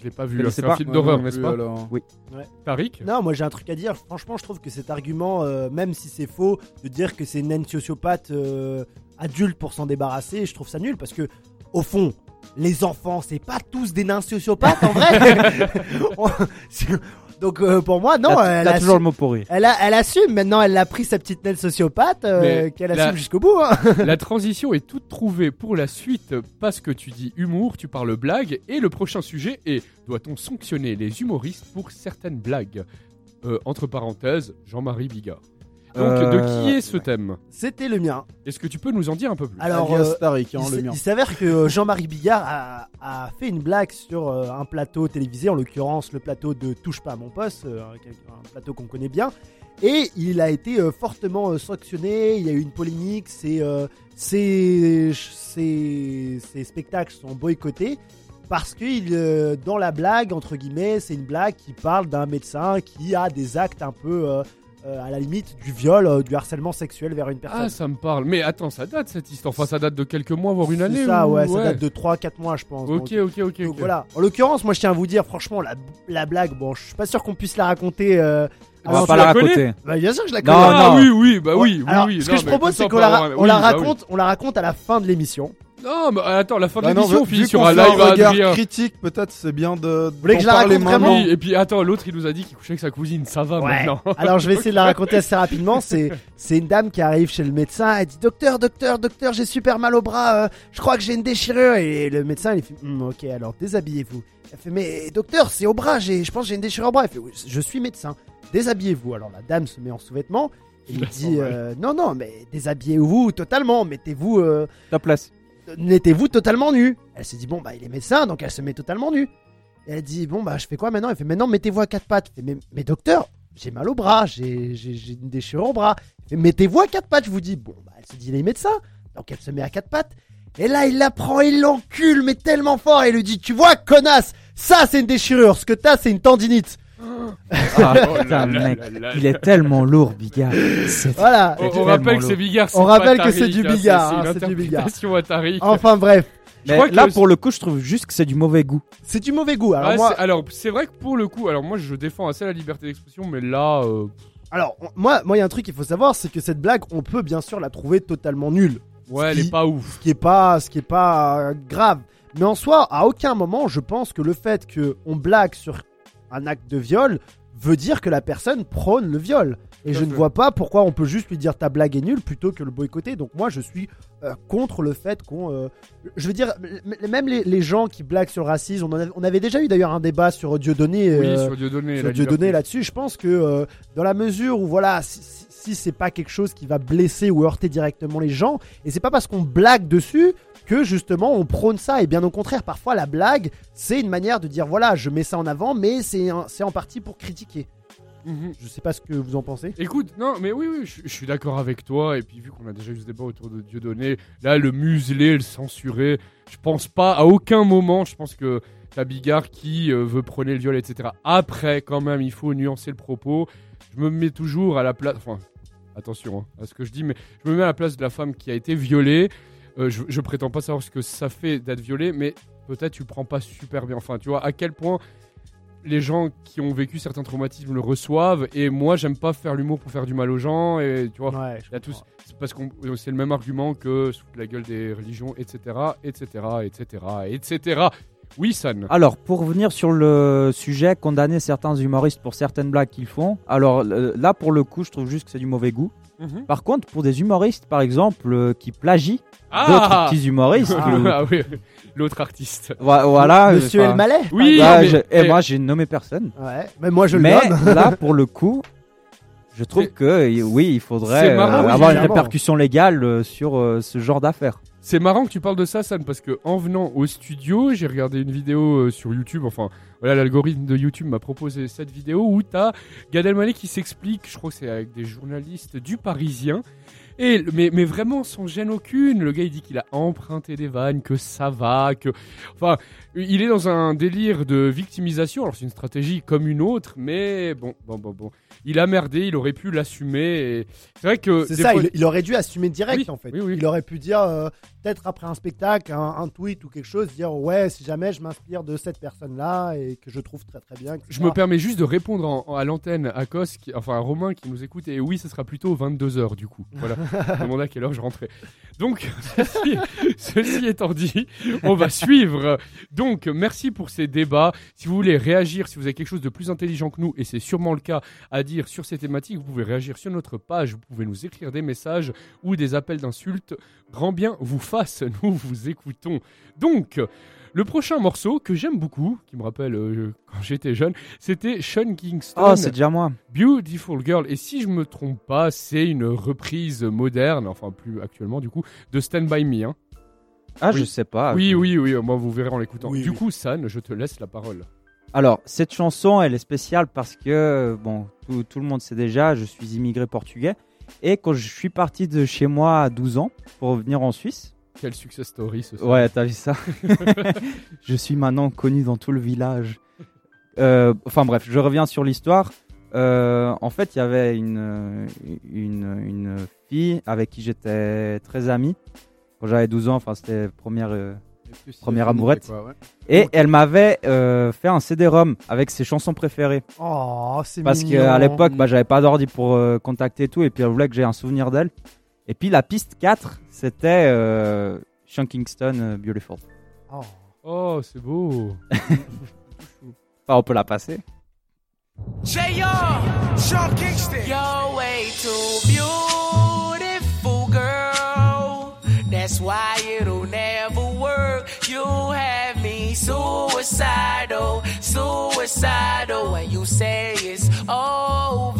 [SPEAKER 2] Je l'ai pas vu.
[SPEAKER 4] connaissez
[SPEAKER 2] C'est un
[SPEAKER 4] pas
[SPEAKER 2] film
[SPEAKER 5] Ouais,
[SPEAKER 2] d'horreur, n'est-ce pas
[SPEAKER 5] alors.
[SPEAKER 2] Tariq?
[SPEAKER 3] Non, moi j'ai un truc à dire. Franchement, je trouve que cet argument, euh, même si c'est faux, de dire que c'est une naine sociopathe euh, adulte pour s'en débarrasser, je trouve ça nul parce que, au fond, les enfants, c'est pas tous des nains sociopathes en vrai. On- Donc euh, pour moi, non,
[SPEAKER 4] T'as
[SPEAKER 3] elle,
[SPEAKER 4] t'as
[SPEAKER 3] assume-
[SPEAKER 4] toujours le mot pour rire.
[SPEAKER 3] elle, a- elle assume. Maintenant, elle a pris sa petite naine sociopathe euh, qu'elle
[SPEAKER 2] la-
[SPEAKER 3] assume jusqu'au bout. hein.
[SPEAKER 2] La transition est toute trouvée pour la suite parce que tu dis humour, tu parles blague et le prochain sujet est doit-on sanctionner les humoristes pour certaines blagues? Euh, Entre parenthèses, Jean-Marie Bigard. Donc,
[SPEAKER 4] Euh,
[SPEAKER 2] de qui est ce thème?
[SPEAKER 3] C'était le mien.
[SPEAKER 2] Est-ce que tu peux nous en dire un peu plus?
[SPEAKER 3] Alors,
[SPEAKER 5] Alias
[SPEAKER 3] euh,
[SPEAKER 5] Tariq, hein,
[SPEAKER 3] il,
[SPEAKER 5] le
[SPEAKER 3] s-
[SPEAKER 5] mien.
[SPEAKER 3] il s'avère que euh, Jean-Marie Bigard a, a fait une blague sur euh, un plateau télévisé, en l'occurrence le plateau de Touche pas à mon poste, euh, un, plateau qu'on connaît bien. Et il a été euh, fortement euh, sanctionné, il y a eu une polémique, ses, euh, ses, ses- ses spectacles sont boycottés parce que il, euh, dans la blague, entre guillemets, c'est une blague qui parle d'un médecin qui a des actes un peu euh, à la limite du viol, euh, du harcèlement sexuel vers une personne.
[SPEAKER 2] Ah, ça me parle. Mais attends, ça date cette histoire. Enfin, ça date de quelques mois, voire une
[SPEAKER 3] C'est
[SPEAKER 2] année.
[SPEAKER 3] ça,
[SPEAKER 2] ou-
[SPEAKER 3] ouais, ça date de 3-4 mois, je pense.
[SPEAKER 2] Ok,
[SPEAKER 3] Donc,
[SPEAKER 2] ok, ok.
[SPEAKER 3] donc voilà. En l'occurrence, moi je tiens à vous dire, franchement, la, la blague, bon, je suis pas sûr qu'on puisse la raconter. euh,
[SPEAKER 4] On va pas
[SPEAKER 2] la
[SPEAKER 4] raconter.
[SPEAKER 3] bah, bien sûr que je la
[SPEAKER 4] Non.
[SPEAKER 2] Ah
[SPEAKER 4] non.
[SPEAKER 2] oui, oui, bah oui, oui,
[SPEAKER 3] Alors,
[SPEAKER 2] oui.
[SPEAKER 3] ce que je propose, c'est
[SPEAKER 2] on
[SPEAKER 3] qu'on la,
[SPEAKER 2] avoir
[SPEAKER 3] ra-
[SPEAKER 2] un-
[SPEAKER 3] on
[SPEAKER 2] oui,
[SPEAKER 3] la
[SPEAKER 2] bah oui.
[SPEAKER 3] raconte, on la raconte à la fin de l'émission.
[SPEAKER 2] Non, mais attends, la fin de
[SPEAKER 5] Bah non,
[SPEAKER 2] l'émission, on
[SPEAKER 5] vu
[SPEAKER 2] finit sur un
[SPEAKER 5] fait
[SPEAKER 2] live à
[SPEAKER 5] regard
[SPEAKER 2] Adrien.
[SPEAKER 5] critique, peut-être c'est bien de.
[SPEAKER 3] voulez que je la raconte vraiment.
[SPEAKER 2] Oui, et puis attends, l'autre il nous a dit qu'il couchait avec sa cousine, ça va
[SPEAKER 3] Ouais.
[SPEAKER 2] maintenant.
[SPEAKER 3] Alors je vais essayer de la raconter assez rapidement. C'est c'est une dame qui arrive chez le médecin. Elle dit docteur, docteur, docteur, j'ai super mal au bras. euh, je crois que j'ai une déchirure. Et le médecin il fait Hum, ok alors déshabillez-vous. Elle fait mais docteur c'est au bras. J'ai je pense que j'ai une déchirure au bras. Elle fait Oui, je suis médecin. Déshabillez-vous. Alors la dame se met en sous-vêtements. Et il dit euh, non non mais déshabillez-vous totalement. Mettez-vous euh,
[SPEAKER 4] Top place.
[SPEAKER 3] Mettez-vous totalement nu. Elle s'est dit bon bah il est médecin donc elle se met totalement nue. Elle dit bon bah je fais quoi maintenant? Elle fait maintenant mettez-vous à quatre pattes. Fait, mais, docteur j'ai mal au bras, j'ai une déchirure au bras. Elle fait, mettez-vous à quatre pattes je vous dis. Bon bah elle se dit il est médecin donc elle se met à quatre pattes. Et là il la prend, il l'encule mais tellement fort et lui dit tu vois connasse ça c'est une déchirure ce que t'as c'est une tendinite.
[SPEAKER 4] Ah,
[SPEAKER 2] Oh
[SPEAKER 4] putain, mec, il est tellement lourd, Bigard. C'est-
[SPEAKER 3] Voilà.
[SPEAKER 2] On, rappelle que c'est Bigard.
[SPEAKER 3] On
[SPEAKER 2] c'est
[SPEAKER 3] rappelle que c'est du
[SPEAKER 2] hein,
[SPEAKER 3] Bigard,
[SPEAKER 2] C'est
[SPEAKER 3] hein, c'est du Bigard.
[SPEAKER 2] interprétation à Tariq.
[SPEAKER 3] Enfin bref,
[SPEAKER 2] Je
[SPEAKER 4] Mais
[SPEAKER 2] crois que
[SPEAKER 4] là,
[SPEAKER 2] le-
[SPEAKER 4] pour le coup, je trouve juste que c'est du mauvais goût.
[SPEAKER 3] c'est du mauvais goût. Alors
[SPEAKER 2] Ouais,
[SPEAKER 3] moi,
[SPEAKER 2] c'est- alors c'est vrai que pour le coup, alors moi je défends assez la liberté d'expression, mais là, euh,
[SPEAKER 3] alors on- moi, moi il y a un truc qu'il faut savoir, c'est que cette blague, on peut bien sûr la trouver totalement nulle.
[SPEAKER 2] ouais, elle
[SPEAKER 3] qui-
[SPEAKER 2] est pas ouf.
[SPEAKER 3] ce qui est pas, ce qui est pas euh, grave. Mais en soi, à aucun moment, je pense que le fait que on blague sur un acte de viol veut dire que la personne prône le viol. Et je ne vois pas pourquoi on peut juste lui dire ta blague est nulle plutôt que le boycotter. Donc moi, je suis euh, contre le fait qu'on. euh, je veux dire, même les, les gens qui blaguent sur le racisme, on, en avait, on avait déjà eu d'ailleurs un débat sur Dieudonné.
[SPEAKER 2] Oui,
[SPEAKER 3] euh,
[SPEAKER 2] sur Dieudonné.
[SPEAKER 3] sur
[SPEAKER 2] la
[SPEAKER 3] Dieudonné
[SPEAKER 2] liberté.
[SPEAKER 3] là-dessus. Je pense que dans la mesure où voilà, si, si- si c'est pas quelque chose qui va blesser ou heurter directement les gens, et c'est pas parce qu'on blague dessus que justement on prône ça. Et bien au contraire, parfois la blague, c'est une manière de dire voilà, je mets ça en avant, mais c'est en partie pour critiquer.
[SPEAKER 2] Mhm.
[SPEAKER 3] Je sais pas ce que vous en pensez.
[SPEAKER 2] Écoute, non, mais oui, oui, je, je suis d'accord avec toi. Et puis, vu qu'on a déjà eu ce débat autour de Dieudonné, là, le muselé, le censuré, je pense pas, à aucun moment, je pense que t'as Bigard qui euh, veut prôner le viol, etc. Après, quand même, il faut nuancer le propos. Je me mets toujours à la place. Enfin, attention hein, à ce que je dis, mais je me mets à la place de la femme qui a été violée. Euh, je, je prétends pas savoir ce que ça fait d'être violée, mais peut-être tu prends pas super bien. Enfin, tu vois, à quel point les gens qui ont vécu certains traumatismes le reçoivent et moi j'aime pas faire l'humour pour faire du mal aux gens et tu vois
[SPEAKER 3] Ouais, je
[SPEAKER 2] il y a
[SPEAKER 3] comprends.
[SPEAKER 2] tous c'est parce qu'on c'est le même argument que sous la gueule des religions etc etc etc etc oui San
[SPEAKER 4] Alors, pour revenir sur le sujet, condamner certains humoristes pour certaines blagues qu'ils font. Alors euh, là, pour le coup, je trouve juste que c'est du mauvais goût.
[SPEAKER 2] Mhm.
[SPEAKER 4] Par contre, pour des humoristes, par exemple, euh, qui plagient d'autres
[SPEAKER 2] ah,
[SPEAKER 4] petits humoristes,
[SPEAKER 3] Ah.
[SPEAKER 4] ou-
[SPEAKER 2] Ah oui l'autre artiste
[SPEAKER 4] Vo- voilà.
[SPEAKER 3] Monsieur
[SPEAKER 4] enfin,
[SPEAKER 3] Elmaleh
[SPEAKER 2] oui
[SPEAKER 4] là,
[SPEAKER 2] mais-
[SPEAKER 4] je- et
[SPEAKER 2] mais-
[SPEAKER 4] moi, j'ai nommé personne.
[SPEAKER 3] Ouais, mais moi je le
[SPEAKER 4] Mais là, pour le coup, je trouve que oui, il faudrait
[SPEAKER 2] marrant,
[SPEAKER 4] euh,
[SPEAKER 3] oui,
[SPEAKER 4] avoir une répercussion légale euh, sur euh, ce genre d'affaires.
[SPEAKER 2] C'est marrant que tu parles de ça, San, parce que en venant au studio, j'ai regardé une vidéo euh, sur YouTube. Enfin, voilà, l'algorithme de YouTube m'a proposé cette vidéo où t'as Gad Elmaleh qui s'explique. Je crois que c'est avec des journalistes du Parisien. Et mais, mais vraiment sans gêne aucune. Le gars il dit qu'il a emprunté des vannes, que ça va, que enfin il est dans un délire de victimisation. Alors c'est une stratégie comme une autre, mais bon bon bon bon. Il a merdé, il aurait pu l'assumer. Et c'est vrai que
[SPEAKER 3] C'est ça,
[SPEAKER 2] fois-
[SPEAKER 3] il, il aurait dû assumer direct
[SPEAKER 2] Oui,
[SPEAKER 3] en fait.
[SPEAKER 2] oui, oui.
[SPEAKER 3] Il aurait pu dire, euh, peut-être après un spectacle, un, un tweet ou quelque chose, dire ouais, si jamais je m'inspire de cette personne-là et que je trouve très très bien. etc.
[SPEAKER 2] Je me permets juste de répondre en- en- à l'antenne à qui- enfin à Romain qui nous écoute, et oui, ce sera plutôt 22h du coup. Voilà, je demandais à quelle heure je rentrais. Donc, ceci, ceci étant dit, on va suivre. Donc, merci pour ces débats. Si vous voulez réagir, si vous avez quelque chose de plus intelligent que nous, et c'est sûrement le cas à dire sur ces thématiques, vous pouvez réagir sur notre page, vous pouvez nous écrire des messages ou des appels d'insultes. Grand bien vous fasse, nous vous écoutons. Donc, le prochain morceau que j'aime beaucoup, qui me rappelle euh, quand j'étais jeune, c'était Sean Kingston,
[SPEAKER 4] Oh, c'est déjà moi.
[SPEAKER 2] Beautiful Girl. Et si je me trompe pas, c'est une reprise moderne, enfin plus actuellement du coup, de Stand By Me. hein.
[SPEAKER 4] Ah,
[SPEAKER 2] Oui.
[SPEAKER 4] je sais pas.
[SPEAKER 2] oui, oui, oui, moi vous verrez en l'écoutant.
[SPEAKER 3] Oui,
[SPEAKER 2] du
[SPEAKER 3] oui.
[SPEAKER 2] coup, San, je te laisse la parole.
[SPEAKER 4] Alors, cette chanson, elle est spéciale parce que, bon, tout, tout le monde sait déjà, je suis immigré portugais. Et quand je suis parti de chez moi à 12 ans pour venir en Suisse,
[SPEAKER 2] Quel success story ce soir.
[SPEAKER 4] ouais, t'as vu ça Je suis maintenant connu dans tout le village. Euh, enfin bref, je reviens sur l'histoire. Euh, en fait, il y avait une, une, une fille avec qui j'étais très ami quand j'avais 12 ans. Enfin, c'était première. euh, Première amourette.
[SPEAKER 5] Quoi, ouais.
[SPEAKER 4] Et elle m'avait euh, fait un CD-ROM avec ses chansons préférées.
[SPEAKER 3] Oh, c'est
[SPEAKER 4] Parce qu'à l'époque, bah, j'avais pas d'ordi pour euh, contacter et tout, et puis elle voulait que j'ai un souvenir d'elle. Et puis la piste 4, c'était euh, Sean Kingston euh, Beautiful.
[SPEAKER 3] Oh.
[SPEAKER 2] Oh, c'est beau.
[SPEAKER 4] Enfin, on peut la passer.
[SPEAKER 7] J.R. Sean Kingston. You're way too beautiful, girl. That's why it'll never work. You have me suicidal, suicidal. When you say it's over,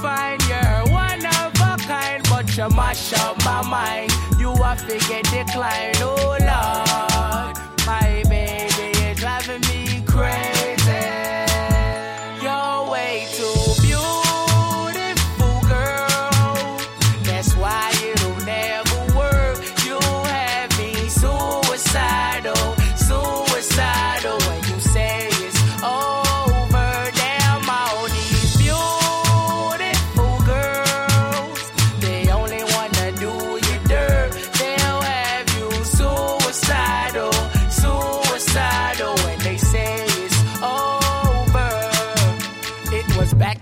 [SPEAKER 7] divine. You're one of a kind, but you mash up my mind. You have to get declined. Oh, Lord. My baby is driving me crazy. You're way too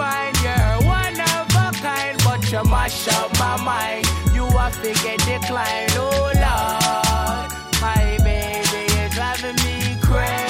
[SPEAKER 7] divine. You're one of a kind, but you mash up my mind. You have to get declined, oh Lord. My baby, you're driving me crazy.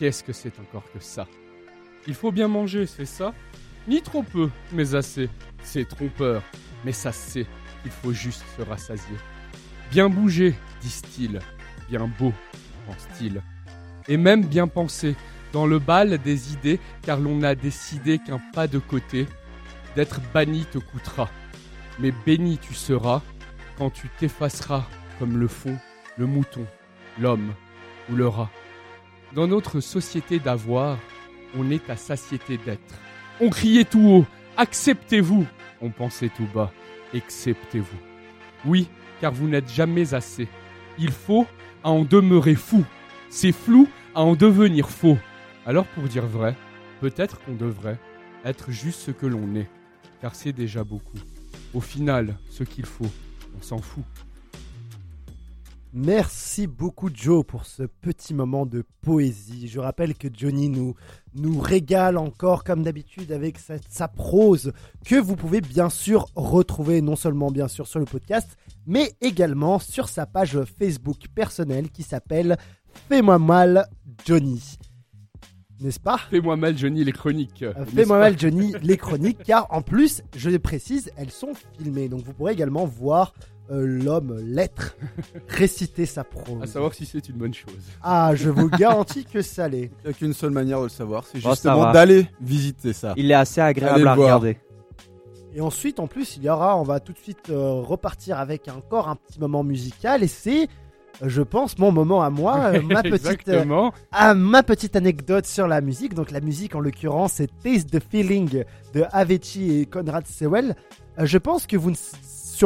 [SPEAKER 2] Qu'est-ce que c'est encore que ça? Il faut bien manger, c'est ça? Ni trop peu, mais assez. C'est trompeur, mais ça c'est. Il faut juste se rassasier. Bien bouger, disent-ils. Bien beau, pense-t-il. Et même bien penser, dans le bal des idées, car l'on a décidé qu'un pas de côté, d'être banni te coûtera. Mais béni tu seras quand tu t'effaceras comme le fond, le mouton, l'homme ou le rat. Dans notre société d'avoir, on est à satiété d'être. On criait tout haut, acceptez-vous. On pensait tout bas, acceptez-vous. Oui, car vous n'êtes jamais assez. Il faut à en demeurer fou. C'est flou à en devenir faux. Alors pour dire vrai, peut-être qu'on devrait être juste ce que l'on est, car c'est déjà beaucoup. Au final, ce qu'il faut, on s'en fout.
[SPEAKER 3] Merci beaucoup Joe pour ce petit moment de poésie. Je rappelle que Johnny nous, nous régale encore comme d'habitude avec sa, sa prose que vous pouvez bien sûr retrouver non seulement bien sûr sur le podcast mais également sur sa page Facebook personnelle qui s'appelle Fais-moi mal Johnny. N'est-ce pas?
[SPEAKER 2] Fais-moi mal, Johnny, les chroniques.
[SPEAKER 3] Euh, Fais-moi mal Johnny, les chroniques, car en plus, je le précise, elles sont filmées. Donc vous pourrez également voir l'homme l'être réciter sa prose.
[SPEAKER 2] À savoir si c'est une bonne chose.
[SPEAKER 3] Ah, je vous garantis que ça l'est.
[SPEAKER 5] Il n'y a qu'une seule manière de le savoir, c'est
[SPEAKER 4] Oh,
[SPEAKER 5] justement d'aller visiter ça.
[SPEAKER 4] Il est assez agréable
[SPEAKER 5] Allez
[SPEAKER 4] à regarder.
[SPEAKER 3] Et ensuite, en plus, il y aura, on va tout de suite euh, repartir avec encore un petit moment musical. Et c'est, euh, je pense, mon moment à moi, euh, ma petite, euh, à ma petite anecdote sur la musique. Donc la musique, en l'occurrence, c'est Taste the Feeling de Avicii et Conrad Sewell. Euh, je pense que vous ne-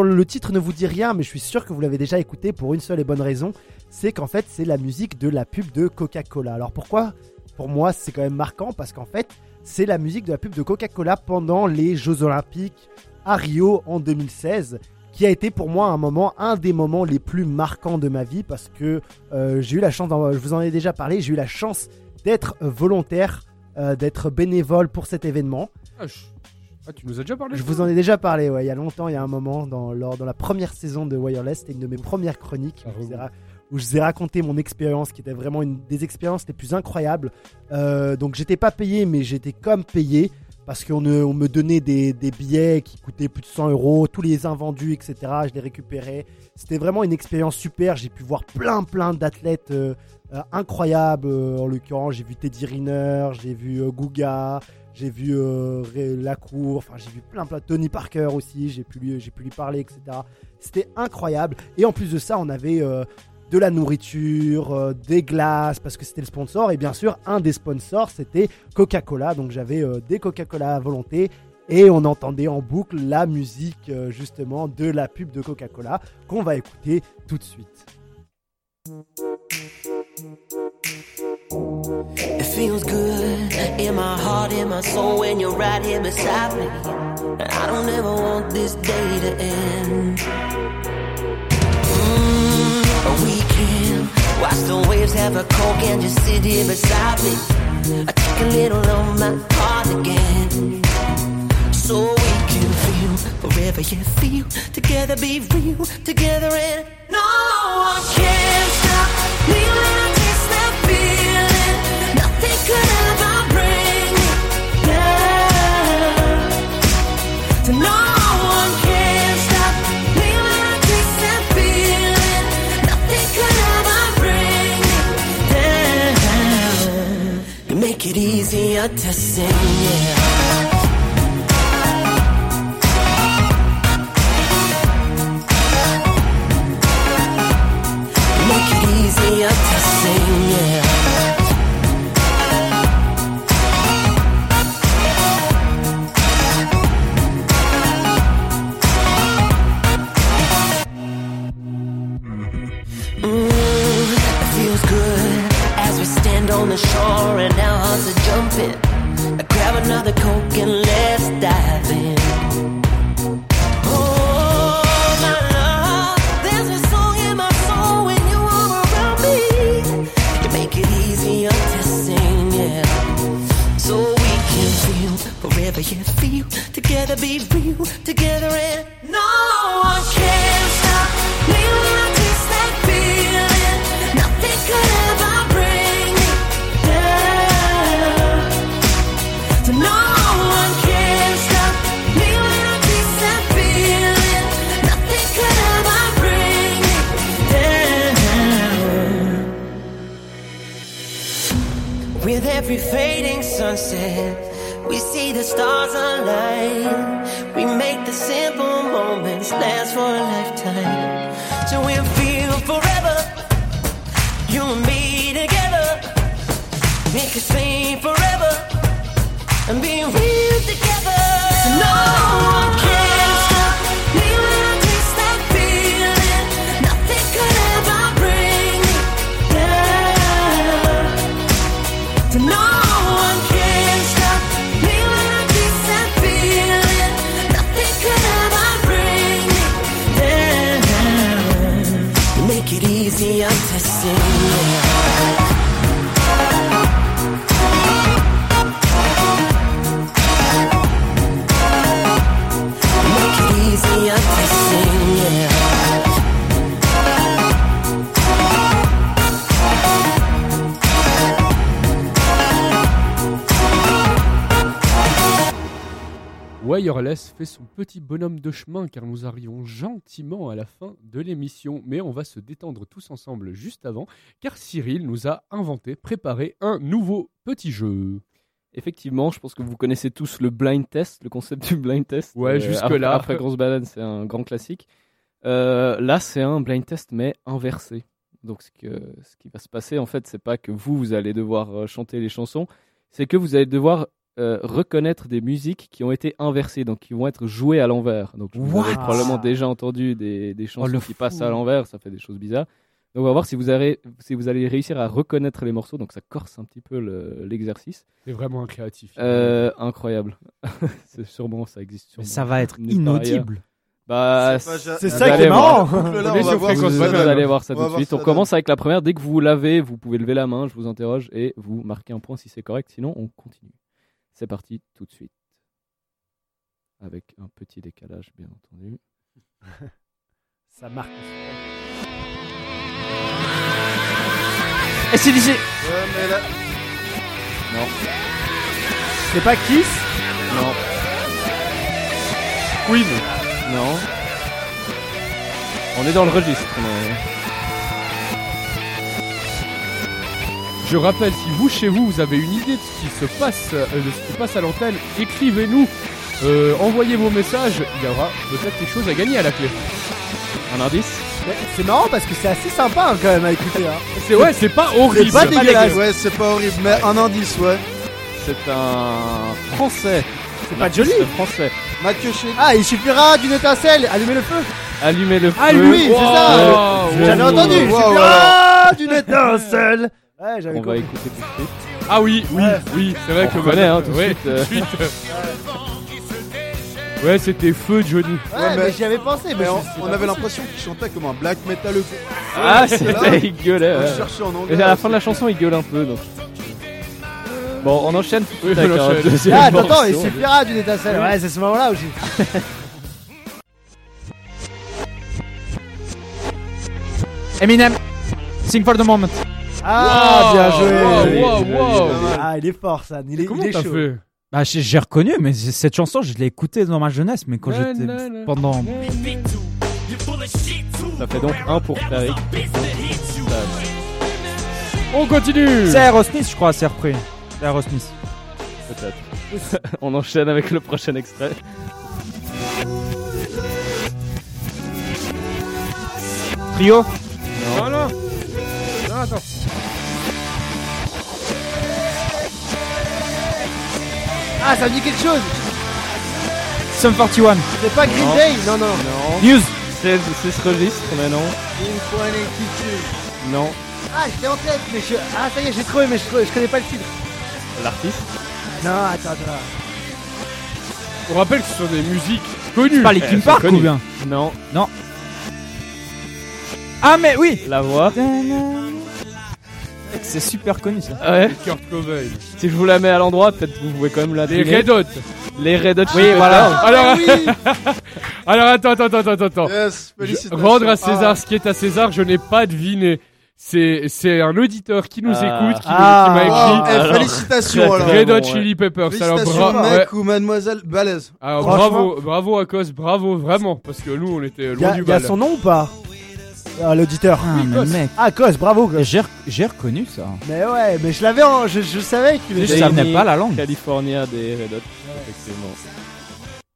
[SPEAKER 3] le titre ne vous dit rien, mais je suis sûr que vous l'avez déjà écouté pour une seule et bonne raison, c'est qu'en fait c'est la musique de la pub de Coca-Cola. Alors pourquoi? Pour moi c'est quand même marquant parce qu'en fait c'est la musique de la pub de Coca-Cola pendant les Jeux Olympiques à Rio en 2016 qui a été pour moi un moment, un des moments les plus marquants de ma vie parce que euh, j'ai eu la chance, je vous en ai déjà parlé, j'ai eu la chance d'être volontaire, euh, d'être bénévole pour cet événement.
[SPEAKER 2] Ah, tu nous as déjà parlé
[SPEAKER 3] Je vous en ai déjà parlé, ouais, il y a longtemps, il y a un moment, dans, lors, dans la première saison de Wireless, c'était une de mes premières chroniques
[SPEAKER 2] Ah,
[SPEAKER 3] où je, vous ai
[SPEAKER 2] oui.
[SPEAKER 3] ra- où je vous ai raconté mon expérience, qui était vraiment une des expériences les plus incroyables. Euh, donc j'étais pas payé, mais j'étais comme payé, parce qu'on on me donnait des, des billets qui coûtaient plus de 100 euros, tous les invendus, etc. Je les récupérais. C'était vraiment une expérience super. J'ai pu voir plein, plein d'athlètes euh, euh, incroyables. Euh, en l'occurrence, j'ai vu Teddy Riner, j'ai vu Guga, j'ai vu euh, Lacour, enfin j'ai vu plein plein Tony Parker aussi, j'ai pu lui, j'ai pu lui parler, etc. C'était incroyable. Et en plus de ça, on avait euh, de la nourriture, euh, des glaces, parce que c'était le sponsor. Et bien sûr, un des sponsors, c'était Coca-Cola. Donc j'avais euh, des Coca-Cola à volonté et on entendait en boucle la musique justement de la pub de Coca-Cola qu'on va écouter tout de suite.
[SPEAKER 9] Feels good in my heart, in my soul when you're right here beside me. I don't ever want this day to end. Mm, we can watch the waves have a coke and just sit here beside me. I take a little of my heart again. So we can feel forever you feel. Together be real, together and no one can stop me it easier to sing, yeah. Make it easier to sing, yeah. On the shore and our hearts are jumping. Grab another coke and let's dive in. Oh, my love, there's a song in my soul when you are around me. Make it easier to sing. So we can feel forever feel. Together be real, together and no fading sunset, we see the stars align. We make the simple moments last for a lifetime. So we'll feel forever, you and me together. Make us sing forever and be real together. No
[SPEAKER 2] Wireless fait son petit bonhomme de chemin car nous arrivons gentiment à la fin de l'émission, mais on va se détendre tous ensemble juste avant car Cyril nous a inventé, préparé un nouveau petit jeu.
[SPEAKER 6] Effectivement, je pense que vous connaissez tous le blind test, le concept du blind test.
[SPEAKER 2] Ouais, jusque-là.
[SPEAKER 6] Après, après Grosse Balade, c'est un grand classique. Euh, là, c'est un blind test, mais inversé. Donc, ce, que, ce qui va se passer, en fait, c'est pas que vous, vous allez devoir euh, chanter les chansons, c'est que vous allez devoir euh, reconnaître des musiques qui ont été inversées, donc qui vont être jouées à l'envers. Donc, vous avez probablement déjà entendu des, des chansons
[SPEAKER 4] le
[SPEAKER 6] qui
[SPEAKER 4] fou.
[SPEAKER 6] passent à l'envers, ça fait des choses bizarres. Donc, on va voir si vous, allez, si vous allez réussir à reconnaître les morceaux. Donc, ça corse un petit peu le- l'exercice.
[SPEAKER 2] C'est vraiment un créatif.
[SPEAKER 6] Euh, incroyable. c'est sûrement, ça existe
[SPEAKER 4] Mais ça va être inaudible.
[SPEAKER 6] Bah,
[SPEAKER 5] C'est
[SPEAKER 3] ça qui est marrant.
[SPEAKER 6] Vous allez voir ça
[SPEAKER 5] On
[SPEAKER 6] tout de suite.
[SPEAKER 5] ça
[SPEAKER 6] On commence avec la première. Dès que vous l'avez, vous pouvez lever la main, je vous interroge et vous marquez un point si c'est correct. Sinon, on continue. C'est parti tout de suite. Avec un petit décalage, bien entendu.
[SPEAKER 3] Ça marque.
[SPEAKER 4] Et c'est lycée
[SPEAKER 5] Ouais, mais là,
[SPEAKER 6] Non,
[SPEAKER 3] C'est pas Kiss
[SPEAKER 6] non,
[SPEAKER 2] Queen.
[SPEAKER 6] non. On est dans le registre. mais-
[SPEAKER 2] Je rappelle, si vous, chez vous, vous avez une idée de ce qui se passe, euh, de ce qui passe à l'antenne, écrivez-nous, euh, envoyez vos messages, il y aura peut-être quelque chose à gagner à la clé.
[SPEAKER 6] Un indice
[SPEAKER 3] Ouais, C'est marrant parce que c'est assez sympa hein, quand même à écouter. Hein.
[SPEAKER 2] C'est ouais, c'est pas horrible.
[SPEAKER 3] pas dégueulasse.
[SPEAKER 5] ouais, c'est pas horrible, mais un indice, ouais.
[SPEAKER 6] C'est un français
[SPEAKER 3] C'est pas Johnny
[SPEAKER 6] français.
[SPEAKER 5] Mathieu Chédid.
[SPEAKER 3] Ah, il suffira d'une étincelle, allumez le feu.
[SPEAKER 6] Allumez le feu.
[SPEAKER 3] Ah oui, c'est ça.
[SPEAKER 2] Wow,
[SPEAKER 3] J'avais
[SPEAKER 2] wow,
[SPEAKER 3] entendu. Il
[SPEAKER 5] wow,
[SPEAKER 3] suffira d'une étincelle. Ouais, j'avais
[SPEAKER 6] On va écouter tout de suite.
[SPEAKER 2] Ah oui, oui,
[SPEAKER 3] Ouais.
[SPEAKER 2] oui, c'est vrai
[SPEAKER 6] On
[SPEAKER 2] que
[SPEAKER 6] connaît,
[SPEAKER 2] maintenant-
[SPEAKER 6] hein, tout de
[SPEAKER 2] ouais,
[SPEAKER 6] suite, euh.
[SPEAKER 2] tout de suite. Ouais, c'était feu Johnny.
[SPEAKER 3] Ouais,
[SPEAKER 5] Ouais,
[SPEAKER 3] mais
[SPEAKER 5] mais-
[SPEAKER 3] j'y avais pensé. Mais
[SPEAKER 5] Mais
[SPEAKER 3] je-
[SPEAKER 5] on,
[SPEAKER 3] c'est
[SPEAKER 5] on
[SPEAKER 3] pas
[SPEAKER 5] avait
[SPEAKER 3] possible.
[SPEAKER 5] l'impression qu'il chantait comme un black metal.
[SPEAKER 6] Ah,
[SPEAKER 5] Là,
[SPEAKER 6] c'était, il gueulait. ouais.
[SPEAKER 5] cherchait en anglais.
[SPEAKER 6] Et à la fin de la chanson, il gueule un peu. Donc. Bon, on enchaîne tout de suite
[SPEAKER 2] Oui,
[SPEAKER 6] avec
[SPEAKER 2] on
[SPEAKER 6] un
[SPEAKER 2] enchaîne.
[SPEAKER 6] deuxième
[SPEAKER 3] Ah, attends, il suffira d'une étincelle. Ouais, c'est ce moment-là où j'ai.
[SPEAKER 4] Eminem, Sing for the Moment.
[SPEAKER 3] Ah, bien joué.
[SPEAKER 2] Wow, wow, wow.
[SPEAKER 3] Ah, il est fort, San. Il est,
[SPEAKER 2] Comment t'as
[SPEAKER 3] chaud.
[SPEAKER 2] fait
[SPEAKER 4] Bah, j'ai reconnu, mais cette chanson, je l'ai écoutée dans ma jeunesse, mais quand j'étais pendant.
[SPEAKER 6] Ça fait donc un pour Tariq.
[SPEAKER 2] On continue
[SPEAKER 4] C'est Aerosmith, je crois, c'est repris. C'est Aerosmith.
[SPEAKER 6] Peut-être. on enchaîne avec le prochain extrait.
[SPEAKER 4] Trio?
[SPEAKER 2] Non, non
[SPEAKER 3] Ah, ça me dit quelque chose.
[SPEAKER 4] Sum 41.
[SPEAKER 3] C'est pas Green
[SPEAKER 6] Non.
[SPEAKER 3] Day Non, non.
[SPEAKER 6] Non.
[SPEAKER 4] News.
[SPEAKER 6] C'est, c'est ce registre, mais non. Non.
[SPEAKER 3] Ah, j'étais en tête, mais je. Ah, ça y est, j'ai trouvé, mais je, je connais pas le titre.
[SPEAKER 6] L'artiste
[SPEAKER 3] Non, attends, attends.
[SPEAKER 2] On rappelle que ce sont des musiques connues.
[SPEAKER 4] Pas Linkin
[SPEAKER 6] Eh,
[SPEAKER 4] Park
[SPEAKER 6] c'est connu.
[SPEAKER 4] ou bien
[SPEAKER 6] Non.
[SPEAKER 4] Ah, mais oui
[SPEAKER 6] La voix
[SPEAKER 4] C'est super connu ça.
[SPEAKER 6] Ouais.
[SPEAKER 2] Kurt Cobain.
[SPEAKER 6] Si je vous la mets à l'endroit, peut-être que vous pouvez quand même la
[SPEAKER 2] Les
[SPEAKER 6] deviner.
[SPEAKER 2] Red Hot.
[SPEAKER 6] Les Red Hot
[SPEAKER 4] Oui,
[SPEAKER 6] Chili
[SPEAKER 4] voilà.
[SPEAKER 6] Peppers.
[SPEAKER 2] Alors,
[SPEAKER 5] oui
[SPEAKER 2] alors attends, attends, attends, attends, attends.
[SPEAKER 5] Yes, félicitations.
[SPEAKER 2] Rendre à César
[SPEAKER 5] Ah,
[SPEAKER 2] ce qui est à César, je n'ai pas deviné. C'est, c'est un auditeur qui nous
[SPEAKER 6] Ah.
[SPEAKER 2] écoute, qui,
[SPEAKER 3] Ah.
[SPEAKER 2] qui m'a écrit
[SPEAKER 5] eh,
[SPEAKER 6] Alors,
[SPEAKER 5] félicitations alors.
[SPEAKER 2] Red Hot
[SPEAKER 6] bon,
[SPEAKER 2] Chili Peppers. Alors,
[SPEAKER 5] Félicitations
[SPEAKER 2] bra-
[SPEAKER 5] mec
[SPEAKER 2] ouais.
[SPEAKER 5] ou mademoiselle balèze.
[SPEAKER 2] Alors,
[SPEAKER 3] Franchement.
[SPEAKER 2] bravo, bravo à cause, bravo vraiment, parce que nous on était
[SPEAKER 3] Il y
[SPEAKER 2] loin
[SPEAKER 3] a,
[SPEAKER 2] du
[SPEAKER 3] y a
[SPEAKER 2] bal.
[SPEAKER 3] son nom ou pas? Ah, L'auditeur.
[SPEAKER 4] Ah, mais mec.
[SPEAKER 3] Ah, Cos, bravo, Cos.
[SPEAKER 4] J'ai j'ai reconnu ça.
[SPEAKER 3] Mais ouais, mais je l'avais en. Je, je savais qu'il
[SPEAKER 4] Je
[SPEAKER 3] était.
[SPEAKER 4] savais
[SPEAKER 6] Jamie,
[SPEAKER 4] pas la langue.
[SPEAKER 6] California des Red Hot. Effectivement.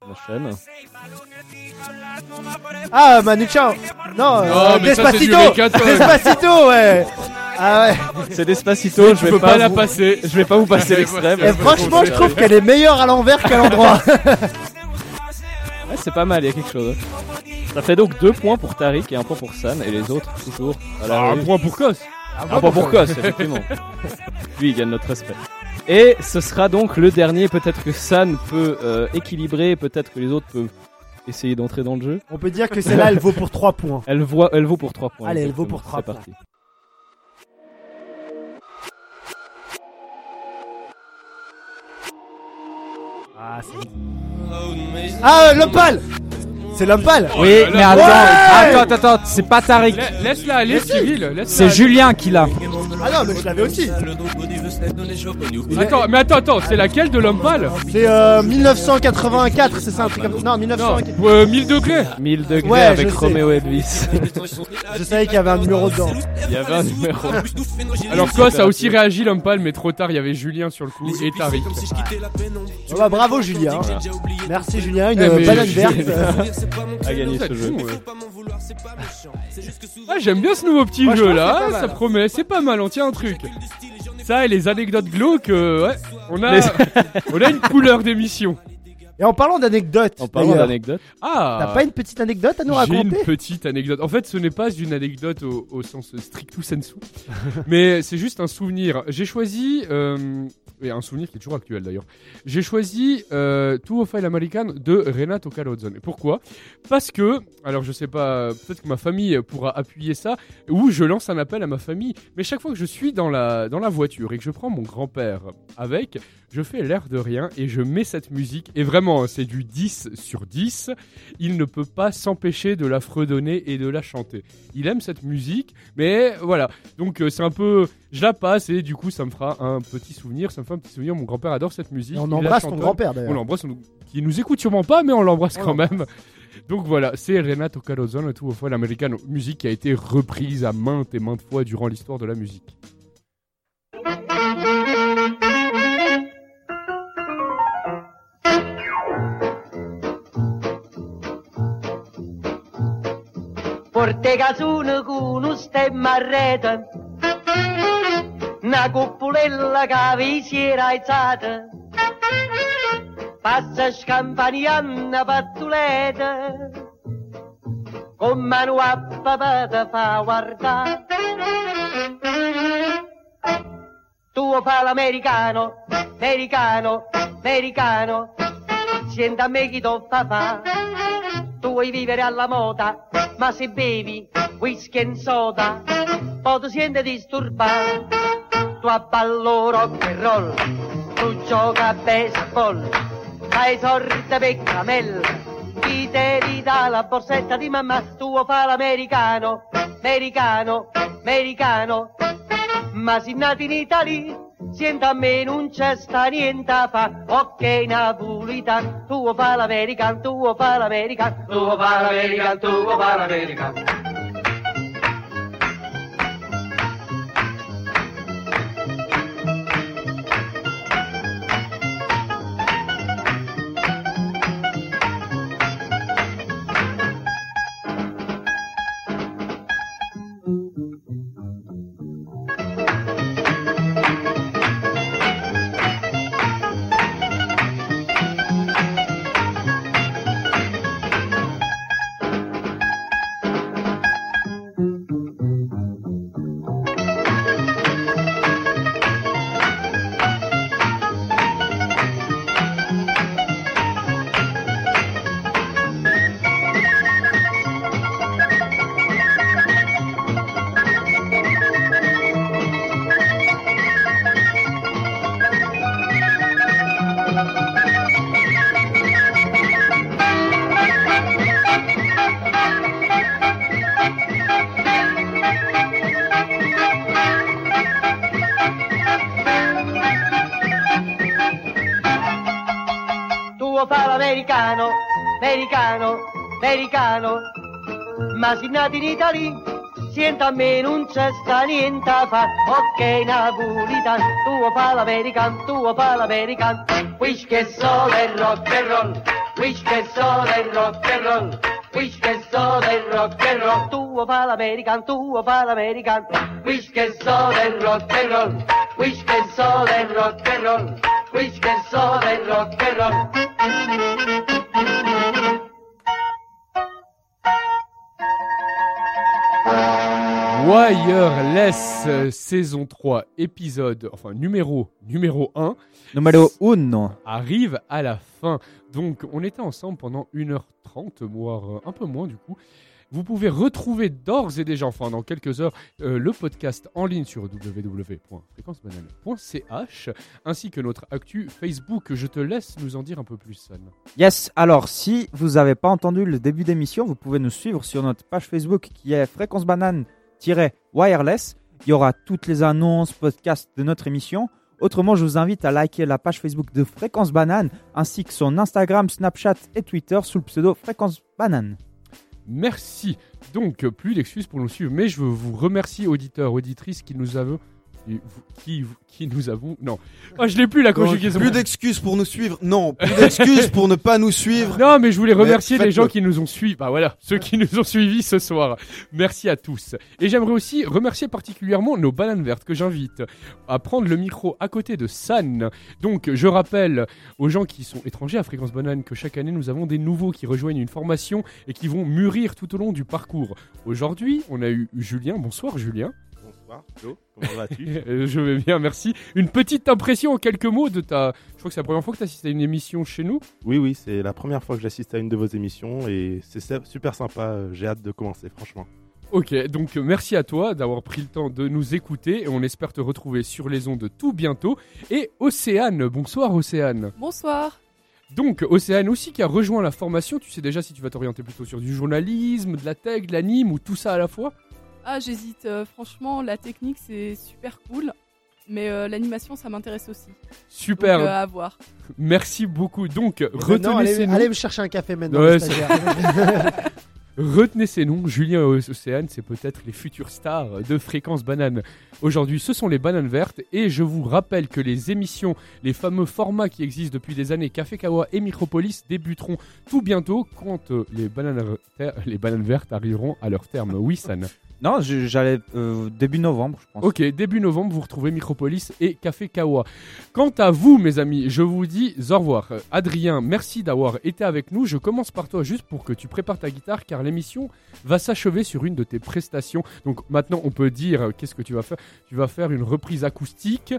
[SPEAKER 6] On enchaîne.
[SPEAKER 3] Ah, Manu Chao. Non, euh,
[SPEAKER 2] mais ça, c'est du
[SPEAKER 3] Despacito. Despacito, ouais. Ah ouais.
[SPEAKER 6] C'est Despacito, je vais
[SPEAKER 2] peux
[SPEAKER 6] pas,
[SPEAKER 2] pas la
[SPEAKER 6] vous-
[SPEAKER 2] passer.
[SPEAKER 6] Je vais pas vous passer
[SPEAKER 3] Et
[SPEAKER 6] que
[SPEAKER 3] franchement, je trouve qu'elle est meilleure à l'envers qu'à l'endroit.
[SPEAKER 6] Ouais, c'est pas mal, il y a quelque chose. Ça fait donc deux points pour Tariq et un point pour San, et les autres, toujours. à la
[SPEAKER 2] Ah, un
[SPEAKER 6] rue.
[SPEAKER 2] point pour Kos.
[SPEAKER 6] Un point pour Kos, effectivement. Lui, il gagne notre respect. Et ce sera donc le dernier. Peut-être que San peut euh, équilibrer, peut-être que les autres peuvent essayer d'entrer dans le jeu.
[SPEAKER 3] On peut dire que celle-là, elle vaut pour 3 points.
[SPEAKER 6] Elle, voit, elle vaut pour 3 points.
[SPEAKER 3] Allez, elle vaut
[SPEAKER 6] exactement.
[SPEAKER 3] pour trois
[SPEAKER 6] C'est parti.
[SPEAKER 3] Ah, c'est. Ah, euh, pâle C'est l'homme pâle
[SPEAKER 4] Oui, mais attends,
[SPEAKER 3] ouais.
[SPEAKER 4] attends, attends, attends, c'est pas Tariq.
[SPEAKER 2] La- Laisse-la aller, laisse-la
[SPEAKER 4] C'est. Julien qui l'a.
[SPEAKER 3] Ah non, mais je l'avais aussi.
[SPEAKER 2] Attends, mais attends, attends, c'est laquelle de l'homme pâle?
[SPEAKER 3] C'est euh, 1984, c'est ça un truc comme Non, 1900.
[SPEAKER 2] Non, euh, 1000 degrés.
[SPEAKER 6] 1000 degrés
[SPEAKER 3] Ouais,
[SPEAKER 6] avec. Roméo Elvis.
[SPEAKER 3] Je savais qu'il y avait un numéro dedans.
[SPEAKER 6] Il y avait un numéro.
[SPEAKER 2] Alors Kos a aussi réagi l'homme pâle, mais trop tard, il y avait Julien sur le coup et Tariq.
[SPEAKER 3] Oh bah, bravo Julien. Merci Julien, une
[SPEAKER 2] Eh,
[SPEAKER 3] banane verte.
[SPEAKER 6] a gagné ce jeu.
[SPEAKER 2] Ah, j'aime bien ce nouveau petit jeu là,
[SPEAKER 3] mal.
[SPEAKER 2] ça promet, c'est pas mal, on tient un truc. Ça et les anecdotes glauques, euh, ouais, on a,
[SPEAKER 6] Les-
[SPEAKER 2] on a une couleur d'émission.
[SPEAKER 3] Et en parlant d'anecdotes,
[SPEAKER 6] En parlant d'anecdotes,
[SPEAKER 2] Ah
[SPEAKER 3] t'as pas une petite anecdote à nous
[SPEAKER 2] J'ai une
[SPEAKER 3] raconter?
[SPEAKER 2] petite anecdote. En fait, ce n'est pas une anecdote au, au sens stricto sensu, mais c'est juste un souvenir. J'ai choisi, euh, et un souvenir qui est toujours actuel d'ailleurs. J'ai choisi euh, Two of File American de Renato Calozone. Et Pourquoi? Parce que, alors je sais pas, peut-être que ma famille pourra appuyer ça, ou je lance un appel à ma famille. Mais chaque fois que je suis dans la voiture et que je prends mon grand-père avec, je fais l'air de rien et je mets cette musique. Et vraiment, hein, c'est du 10 sur 10 il ne peut pas s'empêcher de la fredonner et de la chanter. Il aime cette musique, mais voilà. Donc euh, c'est un peu, je la passe et du coup ça me fera un petit souvenir, ça me fait un petit souvenir. Mon grand-père adore cette musique.
[SPEAKER 3] Et on
[SPEAKER 2] il
[SPEAKER 3] embrasse ton grand-père
[SPEAKER 2] On
[SPEAKER 3] d'ailleurs.
[SPEAKER 2] l'embrasse, on- qui nous écoute sûrement pas, mais on l'embrasse
[SPEAKER 3] On
[SPEAKER 2] quand même. Donc voilà, c'est Renato Carozone, tout au fois l'américaine musique qui a été reprise à maintes et maintes fois durant l'histoire de la musique.
[SPEAKER 10] Porte casune con un stemma a rete, una cuppulella che vi si era alzata, passa scampanianna pazzuleta, con mano a papà te fa guardare. Tu fa l'americano, americano, americano, senta a me chi tu fa vuoi vivere alla moda, ma se bevi whisky e soda, poi ti senti disturbato. Tu abballo rock and roll, tu gioca a baseball, fai sorte per te li dà la borsetta di mamma, tu fa l'americano, americano, americano, ma si nati in Italia, sienta a me non c'è sta niente a fa, ok napolitan, tu fa l'american, tu fa l'american, tu fa l'american, tu fa l'american. Americano, americano, ma si nati in Italia, sienta a me non c'è sta niente a fa, ok napolitan, tu fa l'american, tu fa l'american, whisky e soda e rock and roll, whisky e soda e rock and roll, whisky e soda rock and roll, tu fa l'american, tu fa l'american, whisky e soda e rock and roll, whisky e soda rock and roll, whisky soda rock and roll.
[SPEAKER 2] Wireless saison 3 épisode enfin numéro numéro 1
[SPEAKER 4] Numéro 1.
[SPEAKER 2] arrive à la fin. Donc on était ensemble pendant 1h30 voire un peu moins du coup. Vous pouvez retrouver d'ores et déjà, enfin dans quelques heures, euh, le podcast en ligne sur www.fréquencebanane.ch ainsi que notre actu Facebook. Je te laisse nous en dire un peu plus, San.
[SPEAKER 4] Yes, alors si vous n'avez pas entendu le début d'émission, vous pouvez nous suivre sur notre page Facebook qui est Fréquence Banane-Wireless. Il y aura toutes les annonces, podcasts de notre émission. Autrement, je vous invite à liker la page Facebook de Fréquence Banane ainsi que son Instagram, Snapchat et Twitter sous le pseudo Fréquence Banane.
[SPEAKER 2] Merci. Donc, plus d'excuses pour nous suivre, mais je veux vous remercier, auditeurs, auditrices, qui nous avons. Qui- Qui, qui nous avons. Non. Ah, je l'ai plus la conjugaison.
[SPEAKER 5] Plus d'excuses pour nous suivre. Non, plus d'excuses pour ne pas nous suivre.
[SPEAKER 2] Non, mais je voulais remercier les gens qui nous ont suivis. Bah voilà, ceux qui nous ont suivis ce soir. Merci à tous. Et j'aimerais aussi remercier particulièrement nos bananes vertes que j'invite à prendre le micro à côté de San. Donc, je rappelle aux gens qui sont étrangers à Fréquence Banane que chaque année nous avons des nouveaux qui rejoignent une formation et qui vont mûrir tout au long du parcours. Aujourd'hui, on a eu Julien. Bonsoir Julien.
[SPEAKER 11] Bonsoir. Comment vas-tu
[SPEAKER 2] Euh, Je vais bien, merci. Une petite impression en quelques mots de ta. Je crois que c'est la première fois que tu assistes à une émission chez nous.
[SPEAKER 11] Oui, oui, c'est la première fois que j'assiste à une de vos émissions et c'est super sympa. euh, J'ai hâte de commencer, franchement.
[SPEAKER 2] Ok, donc euh, merci à toi d'avoir pris le temps de nous écouter et on espère te retrouver sur les ondes tout bientôt. Et Océane, bonsoir Océane.
[SPEAKER 12] Bonsoir.
[SPEAKER 2] Donc Océane aussi qui a rejoint la formation, tu sais déjà si tu vas t'orienter plutôt sur du journalisme, de la tech, de l'anime ou tout ça à la fois?
[SPEAKER 12] Ah, j'hésite. euh, franchement, la technique, c'est super cool. Mais euh, l'animation, ça m'intéresse aussi.
[SPEAKER 2] Super,
[SPEAKER 12] Donc, euh, à voir.
[SPEAKER 2] merci beaucoup. Donc retenez
[SPEAKER 3] allez,
[SPEAKER 2] ces noms.
[SPEAKER 3] allez me chercher un café maintenant.
[SPEAKER 2] Ouais. Retenez ces noms, Julien et Océane, c'est peut-être les futurs stars de Fréquence Banane. Aujourd'hui, ce sont les bananes vertes et je vous rappelle que les émissions, les fameux formats qui existent depuis des années, Café Kawa et Micropolis, débuteront tout bientôt quand les, bananes, les bananes vertes arriveront à leur terme. Oui, San.
[SPEAKER 4] Non, j'allais euh, début novembre, je pense.
[SPEAKER 2] Ok, début novembre, vous retrouvez Micropolis et Café Kawa. Quant à vous, mes amis, je vous dis au revoir. Adrien, merci d'avoir été avec nous. Je commence par toi juste pour que tu prépares ta guitare car l'émission va s'achever sur une de tes prestations. Donc maintenant, on peut dire euh, qu'est-ce que tu vas faire? Tu vas faire une reprise acoustique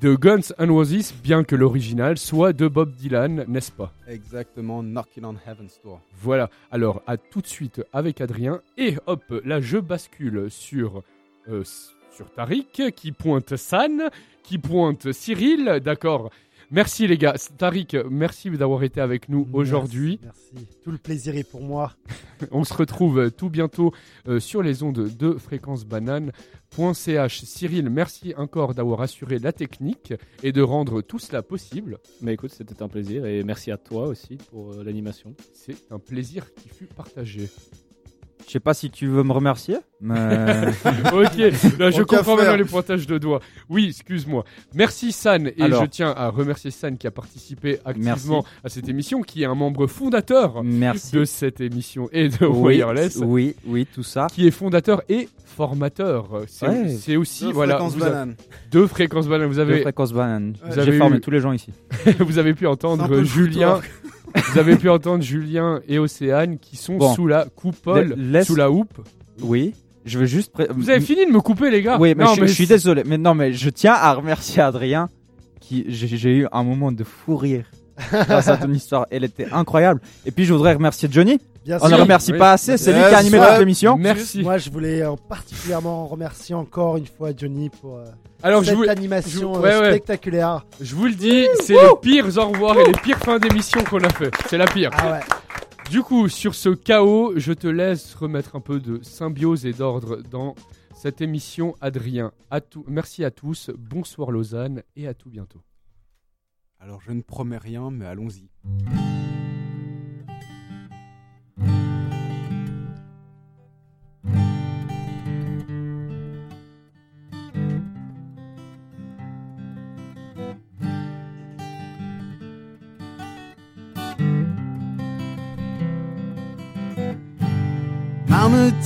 [SPEAKER 2] de Guns N' Roses, bien que l'original soit de Bob Dylan, n'est-ce pas?
[SPEAKER 13] Exactement, Knocking on Heaven's Door.
[SPEAKER 2] Voilà, alors à tout de suite avec Adrien. Et hop, là je bascule sur, euh, sur Tariq qui pointe San, qui pointe Cyril, d'accord? Merci les gars. Tariq, merci d'avoir été avec nous aujourd'hui.
[SPEAKER 3] Merci. Tout le plaisir est pour moi.
[SPEAKER 2] On se retrouve tout bientôt euh, sur les ondes de fréquence banane.ch. Cyril, merci encore d'avoir assuré la technique et de rendre tout cela possible.
[SPEAKER 6] Mais écoute, c'était un plaisir et merci à toi aussi pour euh, l'animation.
[SPEAKER 2] C'est un plaisir qui fut partagé.
[SPEAKER 4] Je sais pas si tu veux me remercier, mais.
[SPEAKER 2] ok, là, je comprends maintenant les pointages de doigts. Oui, excuse-moi. Merci San, et
[SPEAKER 4] Alors.
[SPEAKER 2] je tiens à remercier San qui a participé activement
[SPEAKER 4] Merci.
[SPEAKER 2] à cette émission, qui est un membre fondateur
[SPEAKER 4] Merci.
[SPEAKER 2] de cette émission et de
[SPEAKER 4] Oui,
[SPEAKER 2] Wireless.
[SPEAKER 4] oui, oui, tout ça.
[SPEAKER 2] Qui est fondateur et formateur. C'est
[SPEAKER 4] Ouais.
[SPEAKER 2] aussi,
[SPEAKER 4] De
[SPEAKER 2] voilà.
[SPEAKER 4] Fréquence
[SPEAKER 2] vous avez-
[SPEAKER 4] Banane.
[SPEAKER 2] Deux fréquences banane. Vous avez.
[SPEAKER 4] De Fréquence Banane.
[SPEAKER 2] vous
[SPEAKER 4] J'ai
[SPEAKER 2] avez
[SPEAKER 4] formé
[SPEAKER 2] eu-
[SPEAKER 4] tous les gens ici.
[SPEAKER 2] vous avez pu entendre Julien. Vous avez pu entendre Julien et Océane qui sont
[SPEAKER 4] Bon.
[SPEAKER 2] sous la coupole,
[SPEAKER 4] laisse-
[SPEAKER 2] sous la houppe.
[SPEAKER 4] Oui, je veux juste. pré-
[SPEAKER 2] Vous avez fini de me couper, les gars
[SPEAKER 4] Oui, mais,
[SPEAKER 2] Non,
[SPEAKER 4] je, je suis désolé. Mais non, mais je tiens à remercier Adrien. Qui, j'ai, j'ai eu un moment de fou rire grâce à ton histoire. Elle était incroyable. Et puis je voudrais remercier Johnny.
[SPEAKER 3] Bien
[SPEAKER 4] On ne remercie
[SPEAKER 3] Oui.
[SPEAKER 4] pas assez. C'est lui qui a animé
[SPEAKER 3] ouais.
[SPEAKER 4] toute l'émission.
[SPEAKER 3] Moi, je voulais euh, particulièrement remercier encore une fois Johnny pour euh,
[SPEAKER 2] Alors, je
[SPEAKER 3] cette
[SPEAKER 2] vous-
[SPEAKER 3] animation
[SPEAKER 2] je-
[SPEAKER 3] euh,
[SPEAKER 2] ouais, ouais.
[SPEAKER 3] spectaculaire.
[SPEAKER 2] Je vous le dis, c'est les pires au revoir et les pires fins d'émission qu'on a fait. C'est la pire.
[SPEAKER 3] Ah ouais.
[SPEAKER 2] Du coup, sur ce chaos, je te laisse remettre un peu de symbiose et d'ordre dans cette émission, Adrien. À tout, merci à tous, bonsoir Lausanne et à tout bientôt.
[SPEAKER 13] Alors je ne promets rien, mais allons-y.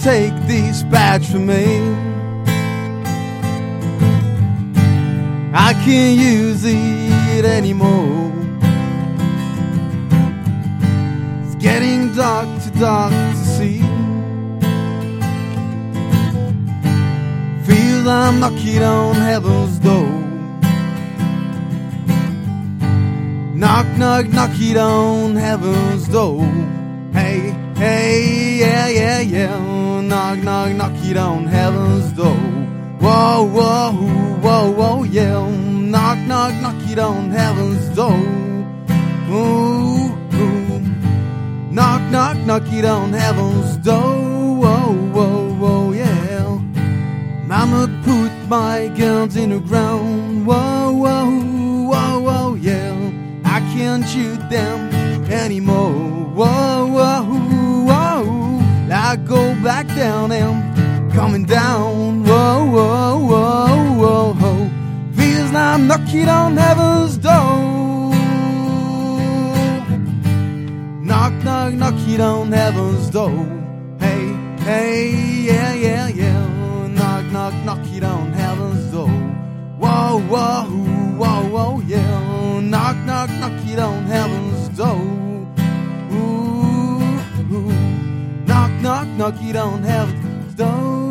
[SPEAKER 5] Take these badge from me. I can't use it anymore. It's getting dark, too dark to see. Feel I'm knocking on heaven's door. Knock, knock, knock it on heaven's door. Hey, hey, yeah, yeah, yeah. Knock, knock, knock it on heaven's door. Whoa, whoa, whoa, whoa, yeah. Knock, knock, knock it on heaven's door. Ooh, ooh. Knock, knock, knock it on heaven's door. Whoa, whoa, whoa, yeah. Mama put my guns in the ground. Whoa, whoa, whoa, whoa, yeah. I can't shoot them anymore. Whoa, whoa. I go back down and coming down. Whoa, whoa, whoa, whoa, whoa. Feels like I'm knocking on heaven's door. Knock, knock, knock it on heaven's door. Hey, hey, yeah, yeah, yeah. Knock, knock, knock it on heaven's door. Whoa, whoa, whoa, whoa, yeah. Knock, knock, knock it on heaven's door. Ooh, ooh. Knock, knock, knock it on heaven's door.